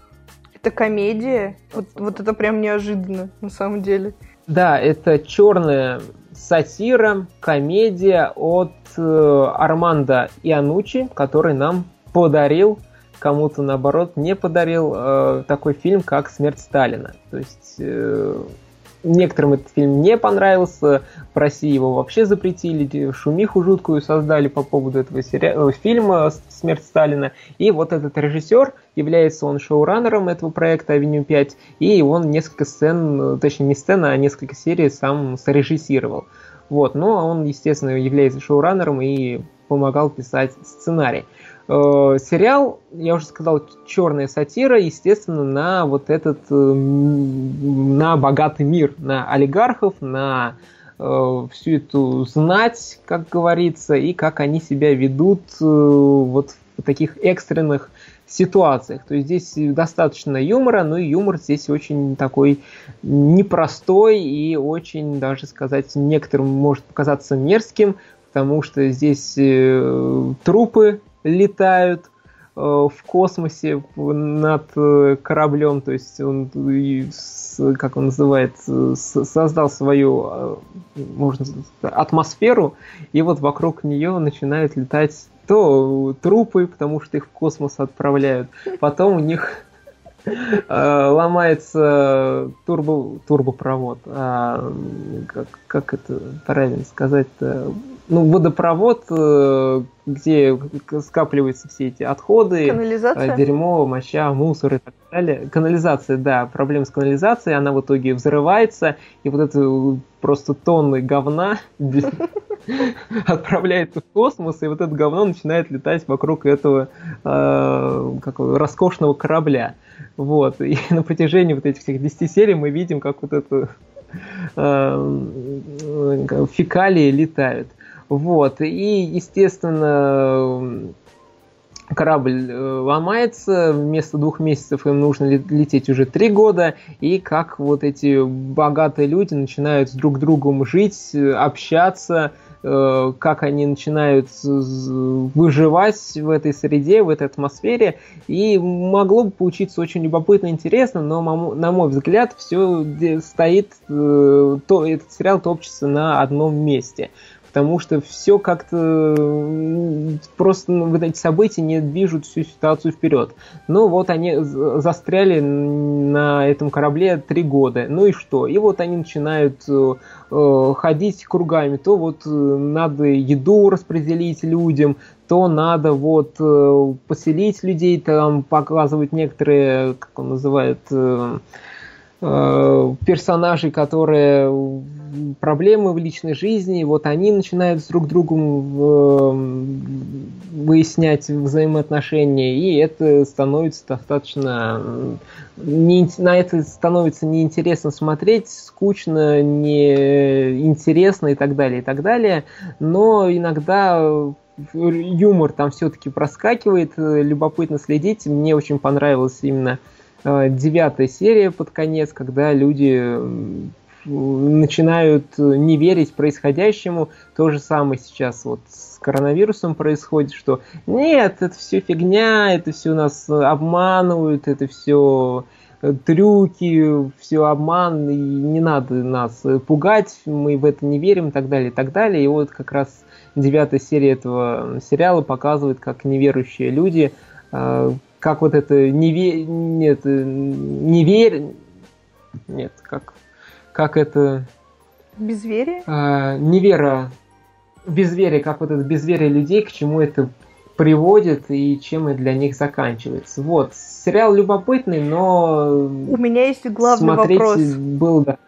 Это комедия? Вот, вот это прям неожиданно, на самом деле. Да, это черная сатира, комедия от э, Армандо Ианучи, который нам подарил, кому-то наоборот не подарил, э, такой фильм, как «Смерть Сталина». То есть э, Некоторым этот фильм не понравился, в России его вообще запретили, шумиху жуткую создали по поводу этого сери... Э, фильма «Смерть Сталина». И вот этот режиссер, является он шоураннером этого проекта «Авеню 5», и он несколько сцен, точнее не сцена, а несколько серий сам срежиссировал. Вот, но он, естественно, является шоураннером и помогал писать сценарий. Э, сериал, я уже сказал, черная сатира, естественно, на вот этот, э, на богатый мир, на олигархов, на э, всю эту знать, как говорится, и как они себя ведут вот в таких экстренных ситуациях. То есть здесь достаточно юмора, но юмор здесь очень такой непростой и очень, даже сказать, некоторым может показаться мерзким, потому что здесь трупы летают – Э, в космосе над э, кораблем, то есть он, как он называет, создал свою, э, можно сказать, атмосферу, и вот вокруг нее начинают летать то трупы, потому что их в космос отправляют, потом у них ломается турбо, турбопровод. А, как, как это правильно сказать-то? Ну, водопровод, э, где скапливаются все эти отходы, Канализация? Э, дерьмо, моща, мусор и так далее. Канализация, да, проблема с канализацией, она в итоге взрывается, и вот это просто тонны говна отправляется в космос, и вот это говно начинает летать вокруг этого э, роскошного корабля. Вот. И на протяжении вот этих всех 10 серий мы видим, как вот это э, фекалии летают. Вот. И, естественно, корабль э, ломается, вместо двух месяцев им нужно лететь уже три года, и как вот эти богатые люди начинают с друг другом жить, общаться, э, как они начинают выживать в этой среде, в этой атмосфере, и могло бы получиться очень любопытно интересно, но, на мой взгляд, все стоит, э, то, этот сериал топчется на одном месте потому что все как-то просто ну, вот эти события не движут всю ситуацию вперед. Ну вот они застряли на этом корабле три года, ну и что? И вот они начинают э, э ходить кругами, то вот э, надо еду распределить людям, то надо вот э, поселить людей, там показывают некоторые, как он называет, э, Э, персонажей, которые проблемы в личной жизни, вот они начинают друг другом э, выяснять взаимоотношения, и это становится достаточно не, на это становится неинтересно смотреть, скучно, неинтересно и так далее, и так далее. Но иногда юмор там все-таки проскакивает, любопытно следить. Мне очень понравилось именно Э, девятая серия под конец, когда люди начинают не верить происходящему. То же самое сейчас вот с коронавирусом происходит, что нет, это все фигня, это все нас обманывают, это все э, трюки, все обман, и не надо нас пугать, мы в это не верим и так далее, и так далее. И вот как раз девятая серия этого сериала показывает, как неверующие люди э, как вот это не ве... нет, э, не верь, нет, как, как это... Безверие? А, невера, безверие, как вот это безверие людей, к чему это приводит и чем это для них заканчивается. Вот, сериал любопытный, но... У меня есть главный смотреть вопрос. был, да.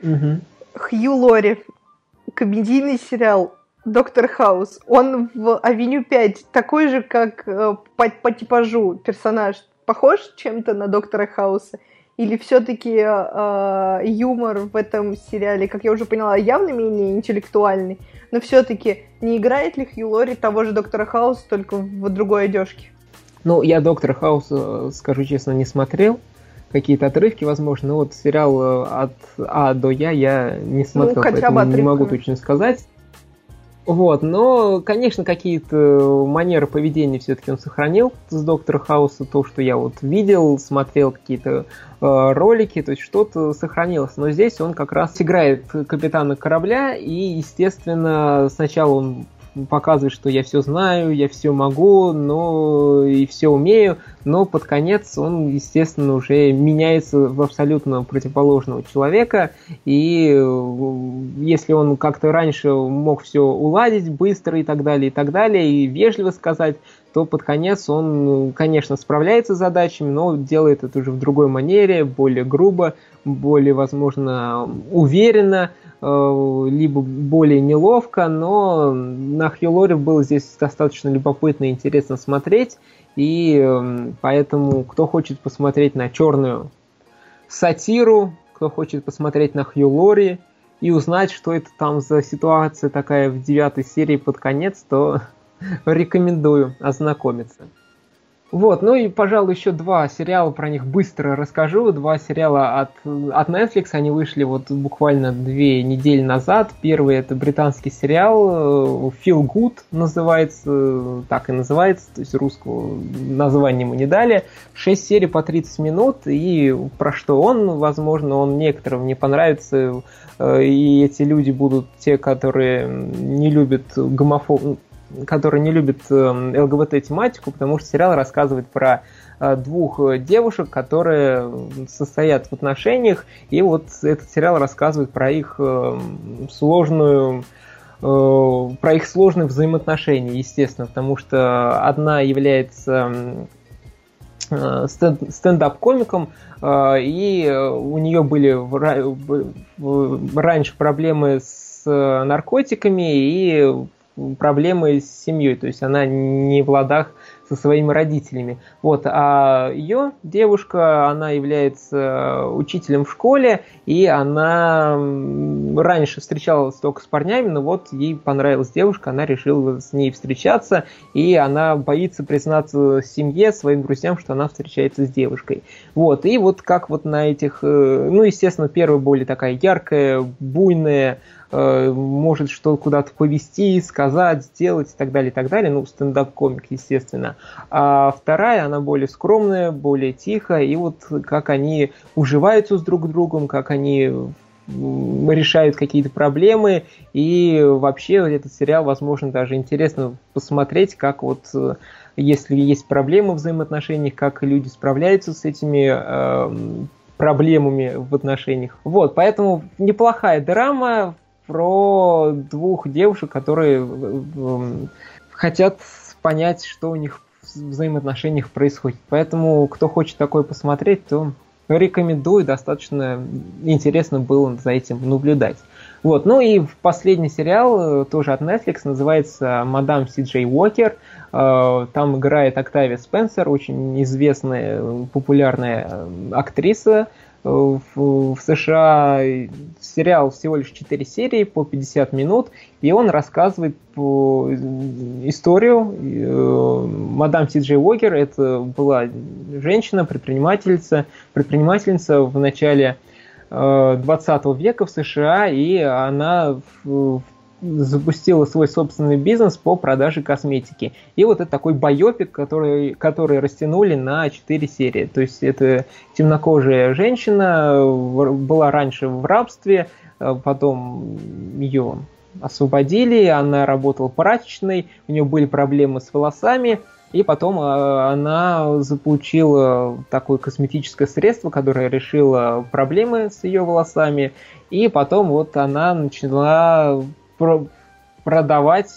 Угу. Хью Лори, комедийный сериал, Доктор Хаус, он в Авеню 5 такой же, как э, по, по типажу персонаж, похож чем-то на Доктора Хауса? Или все-таки э, юмор в этом сериале, как я уже поняла, явно менее интеллектуальный, но все-таки не играет ли Хью Лори того же Доктора Хауса, только в другой одежке? Ну, я Доктора Хауса, скажу честно, не смотрел. Какие-то отрывки, возможно, но вот сериал э, от А до Я я не смотрел, ну, поэтому не могу точно сказать. Вот, но, конечно, какие-то манеры поведения все-таки он сохранил с Доктора Хауса, то, что я вот видел, смотрел какие-то э, ролики, то есть что-то сохранилось. Но здесь он как раз играет капитана корабля, и, естественно, сначала он показывает, что я все знаю, я все могу, но и все умею, но под конец он, естественно, уже меняется в абсолютно противоположного человека, и э, если он как-то раньше мог все уладить быстро и так далее, и так далее, и вежливо сказать, то под конец он, конечно, справляется с задачами, но делает это уже в другой манере, более грубо, более, возможно, уверенно, Э, либо более неловко, но на Хью Лори было здесь достаточно любопытно и интересно смотреть, и эм, поэтому кто хочет посмотреть на черную сатиру, кто хочет посмотреть на Хью Лори и узнать, что это там за ситуация такая в девятой серии под конец, то рекомендую ознакомиться. Вот, ну и, пожалуй, еще два сериала, про них быстро расскажу. Два сериала от, от Netflix, они вышли вот буквально две недели назад. Первый это британский сериал э, Feel Good называется, так и называется, то есть русского названия ему не дали. Шесть серий по 30 минут, и про что он, возможно, он некоторым не понравится, э, и эти люди будут те, которые не любят гомофоб который не любит эм, ЛГБТ-тематику, потому что сериал рассказывает про э, двух э, девушек, которые состоят в отношениях, и вот этот сериал рассказывает про их эм, сложную э, про их сложные взаимоотношения, естественно, потому что одна является стендап-комиком, и у нее были раньше проблемы с наркотиками, и проблемы с семьей, то есть она не в ладах со своими родителями. Вот, а ее девушка, она является учителем в школе, и она раньше встречалась только с парнями, но вот ей понравилась девушка, она решила с ней встречаться, и она боится признаться семье, своим друзьям, что она встречается с девушкой. Вот, и вот как вот на этих, э, ну, естественно, первая более такая яркая, буйная, Э, может что куда-то повести, сказать, сделать и так далее, и так далее. Ну, стендап-комик, естественно. А вторая, она более скромная, более тихая, и вот как они уживаются с друг другом, как они решают какие-то проблемы, и вообще этот сериал, возможно, даже интересно посмотреть, как вот если есть проблемы в взаимоотношениях, как люди справляются с этими э, проблемами в отношениях. Вот, поэтому неплохая драма, про двух девушек, которые эм, хотят понять, что у них в взаимоотношениях происходит. Поэтому, кто хочет такое посмотреть, то рекомендую, достаточно интересно было за этим наблюдать. Вот. Ну и последний сериал, э, тоже от Netflix, называется «Мадам Си Джей Уокер». Э, там играет Октавия Спенсер, очень известная, популярная э, актриса, в, в США сериал всего лишь 4 серии по 50 минут, и он рассказывает по историю. Э, мадам Си Джей Уокер это была женщина, предпринимательница, предпринимательница в начале 20 э, века в США, и она в запустила свой собственный бизнес по продаже косметики. И вот это такой байопик, который, который растянули на 4 серии. То есть это темнокожая женщина, была раньше в рабстве, э, потом ее освободили, она работала прачечной, у нее были проблемы с волосами, и потом э, она заполучила такое косметическое средство, которое решило проблемы с ее волосами. И потом вот она начала про продавать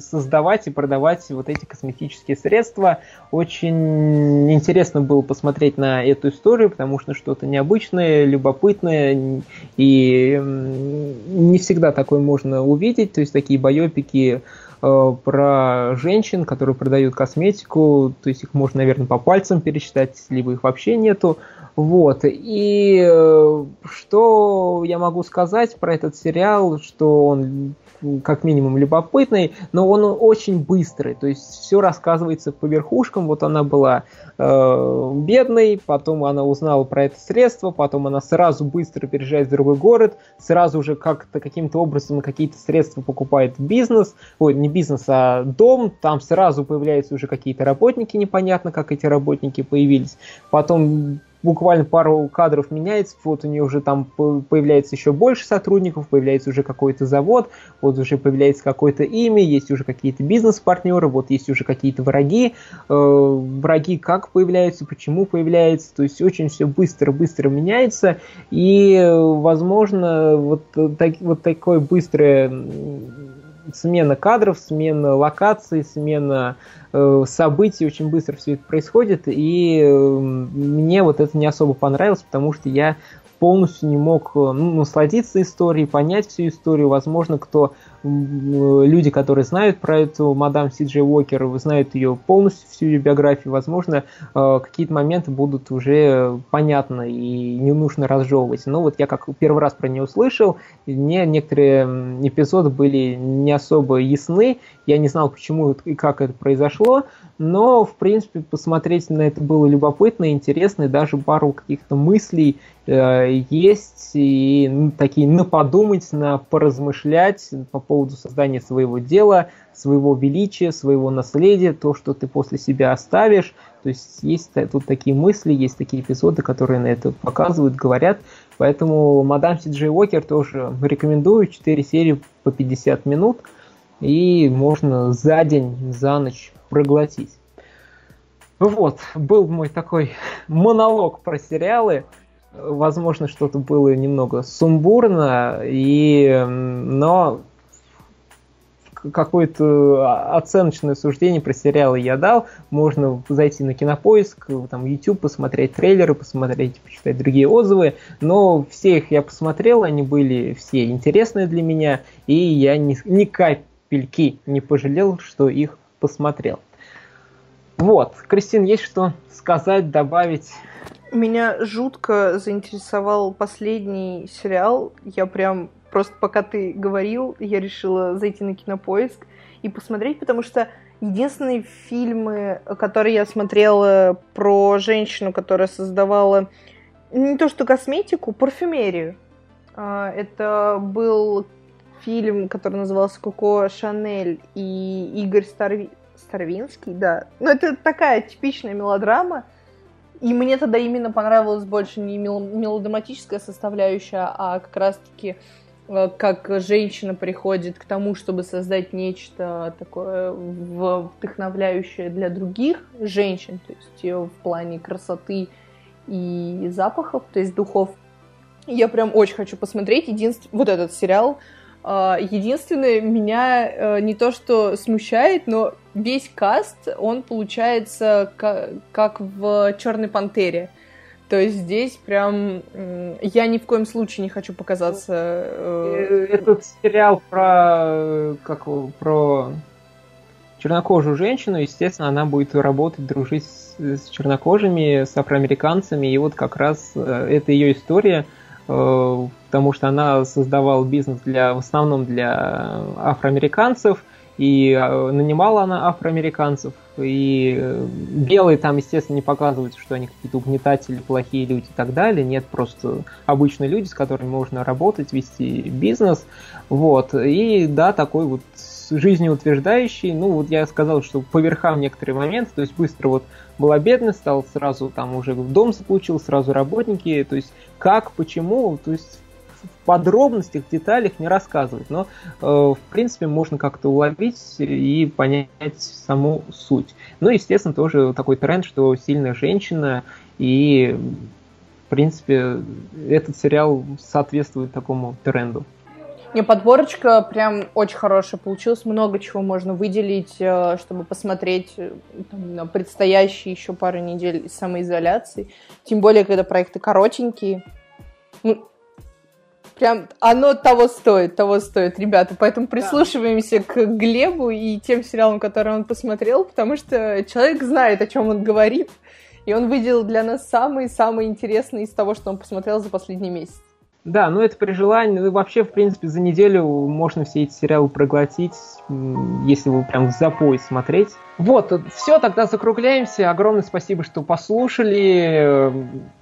создавать и продавать вот эти косметические средства. Очень интересно было посмотреть на эту историю, потому что что-то необычное, любопытное, и не всегда такое можно увидеть. То есть такие байопики э, про женщин, которые продают косметику, то есть их можно, наверное, по пальцам пересчитать, либо их вообще нету. Вот. И э, что я могу сказать про этот сериал, что он как минимум любопытный, но он очень быстрый, то есть все рассказывается по верхушкам. Вот она была э, бедной, потом она узнала про это средство, потом она сразу быстро переезжает в другой город, сразу же как-то каким-то образом какие-то средства покупает бизнес, ой, не бизнес, а дом, там сразу появляются уже какие-то работники, непонятно, как эти работники появились. Потом буквально пару кадров меняется, вот у нее уже там появляется еще больше сотрудников, появляется уже какой-то завод, вот уже появляется какое-то имя, есть уже какие-то бизнес-партнеры, вот есть уже какие-то враги, э, враги как появляются, почему появляются, то есть очень все быстро-быстро меняется, и, возможно, вот, так, вот такое быстрое смена кадров, смена локаций, смена э, событий, очень быстро все это происходит, и э, мне вот это не особо понравилось, потому что я полностью не мог ну, насладиться историей, понять всю историю. Возможно, кто люди, которые знают про эту мадам Си Джей Уокер, знают ее полностью, всю ее биографию, возможно, э, какие-то моменты будут уже понятны и не нужно разжевывать. Но вот я как первый раз про нее услышал, мне некоторые эпизоды были не особо ясны, я не знал, почему и как это произошло, но, в принципе, посмотреть на это было любопытно, интересно, и даже пару каких-то мыслей э, есть, и ну, такие на подумать, на поразмышлять по поводу создания своего дела, своего величия, своего наследия, то, что ты после себя оставишь. То есть есть тут такие мысли, есть такие эпизоды, которые на это показывают, говорят. Поэтому мадам Си Джей Уокер тоже рекомендую. 4 серии по 50 минут. И можно за день, за ночь проглотить. Вот, был мой такой монолог про сериалы. Возможно, что-то было немного сумбурно, и, но какое-то оценочное суждение про сериалы я дал. Можно зайти на кинопоиск, там YouTube, посмотреть трейлеры, посмотреть, почитать другие отзывы. Но все их я посмотрел, они были все интересные для меня, и я ни, ни капельки не пожалел, что их посмотрел. Вот, Кристин, есть что сказать, добавить? Меня жутко заинтересовал последний сериал. Я прям просто пока ты говорил, я решила зайти на кинопоиск и посмотреть, потому что единственные фильмы, которые я смотрела про женщину, которая создавала не то что косметику, парфюмерию. А, это был фильм, который назывался Коко Шанель и Игорь Старви... Старвинский, да. Но ну, это такая типичная мелодрама. И мне тогда именно понравилась больше не мелодраматическая составляющая, а как раз-таки как женщина приходит к тому, чтобы создать нечто такое вдохновляющее для других женщин, то есть в плане красоты и запахов, то есть духов. Я прям очень хочу посмотреть единств... вот этот сериал. Э, единственное, меня э, не то что смущает, но весь каст, он получается как в Черной пантере. То есть здесь прям я ни в коем случае не хочу показаться. Э, этот сериал про как про чернокожую женщину, естественно, она будет работать, дружить с, чернокожими, с афроамериканцами, и вот как раз э, это ее история, э, потому что она создавала бизнес для, в основном для афроамериканцев, и нанимала она афроамериканцев, и э, белые там, естественно, не показывают, что они какие-то угнетатели, плохие люди и так далее. Нет, просто обычные люди, с которыми можно работать, вести бизнес. Вот. И да, такой вот жизнеутверждающий. Ну, вот я сказал, что по верхам некоторые моменты, то есть быстро вот была бедность, стал сразу там уже в дом заполучил, сразу работники, то есть как, почему, то есть подробностях, деталях не рассказывать, но э, в принципе можно как-то уловить и понять саму суть. Ну, естественно, тоже такой тренд, что сильная женщина и в принципе этот сериал соответствует такому тренду. Не, подборочка прям очень хорошая получилась. Много чего можно выделить, э, чтобы посмотреть э, там, на предстоящие еще пару недель самоизоляции. Тем более, когда проекты коротенькие. Ну, прям оно того стоит, того стоит, ребята. Поэтому прислушиваемся да. к Глебу и тем сериалам, которые он посмотрел, потому что человек знает, о чем он говорит, и он выделил для нас самые-самые интересные из того, что он посмотрел за последний месяц. Да, ну это при желании. Ну, вообще, в принципе, за неделю можно все эти сериалы проглотить, если вы прям в запой смотреть. Вот, все, тогда закругляемся. Огромное спасибо, что послушали.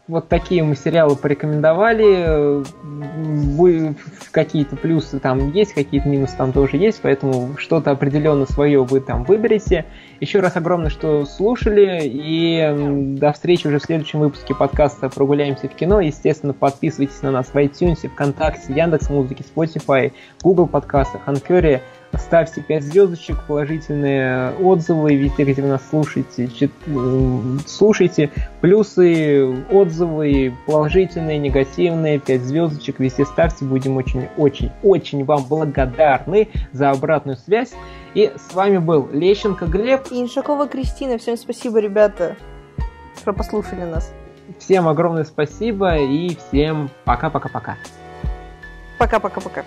Вот такие мы сериалы порекомендовали. Вы какие-то плюсы там есть, какие-то минусы там тоже есть, поэтому что-то определенно свое вы там выберете. Еще раз огромное, что слушали, и до встречи уже в следующем выпуске подкаста «Прогуляемся в кино». Естественно, подписывайтесь на нас в iTunes, ВКонтакте, Яндекс.Музыке, Spotify, Google подкастах, Анкере – ставьте 5 звездочек, положительные отзывы везде, где вы нас слушаете, чит, слушайте. Плюсы, отзывы, положительные, негативные, 5 звездочек везде ставьте. Будем очень-очень-очень вам благодарны за обратную связь. И с вами был Лещенко Глеб. И Иншакова Кристина. Всем спасибо, ребята, что послушали нас. Всем огромное спасибо и всем пока-пока-пока. Пока-пока-пока.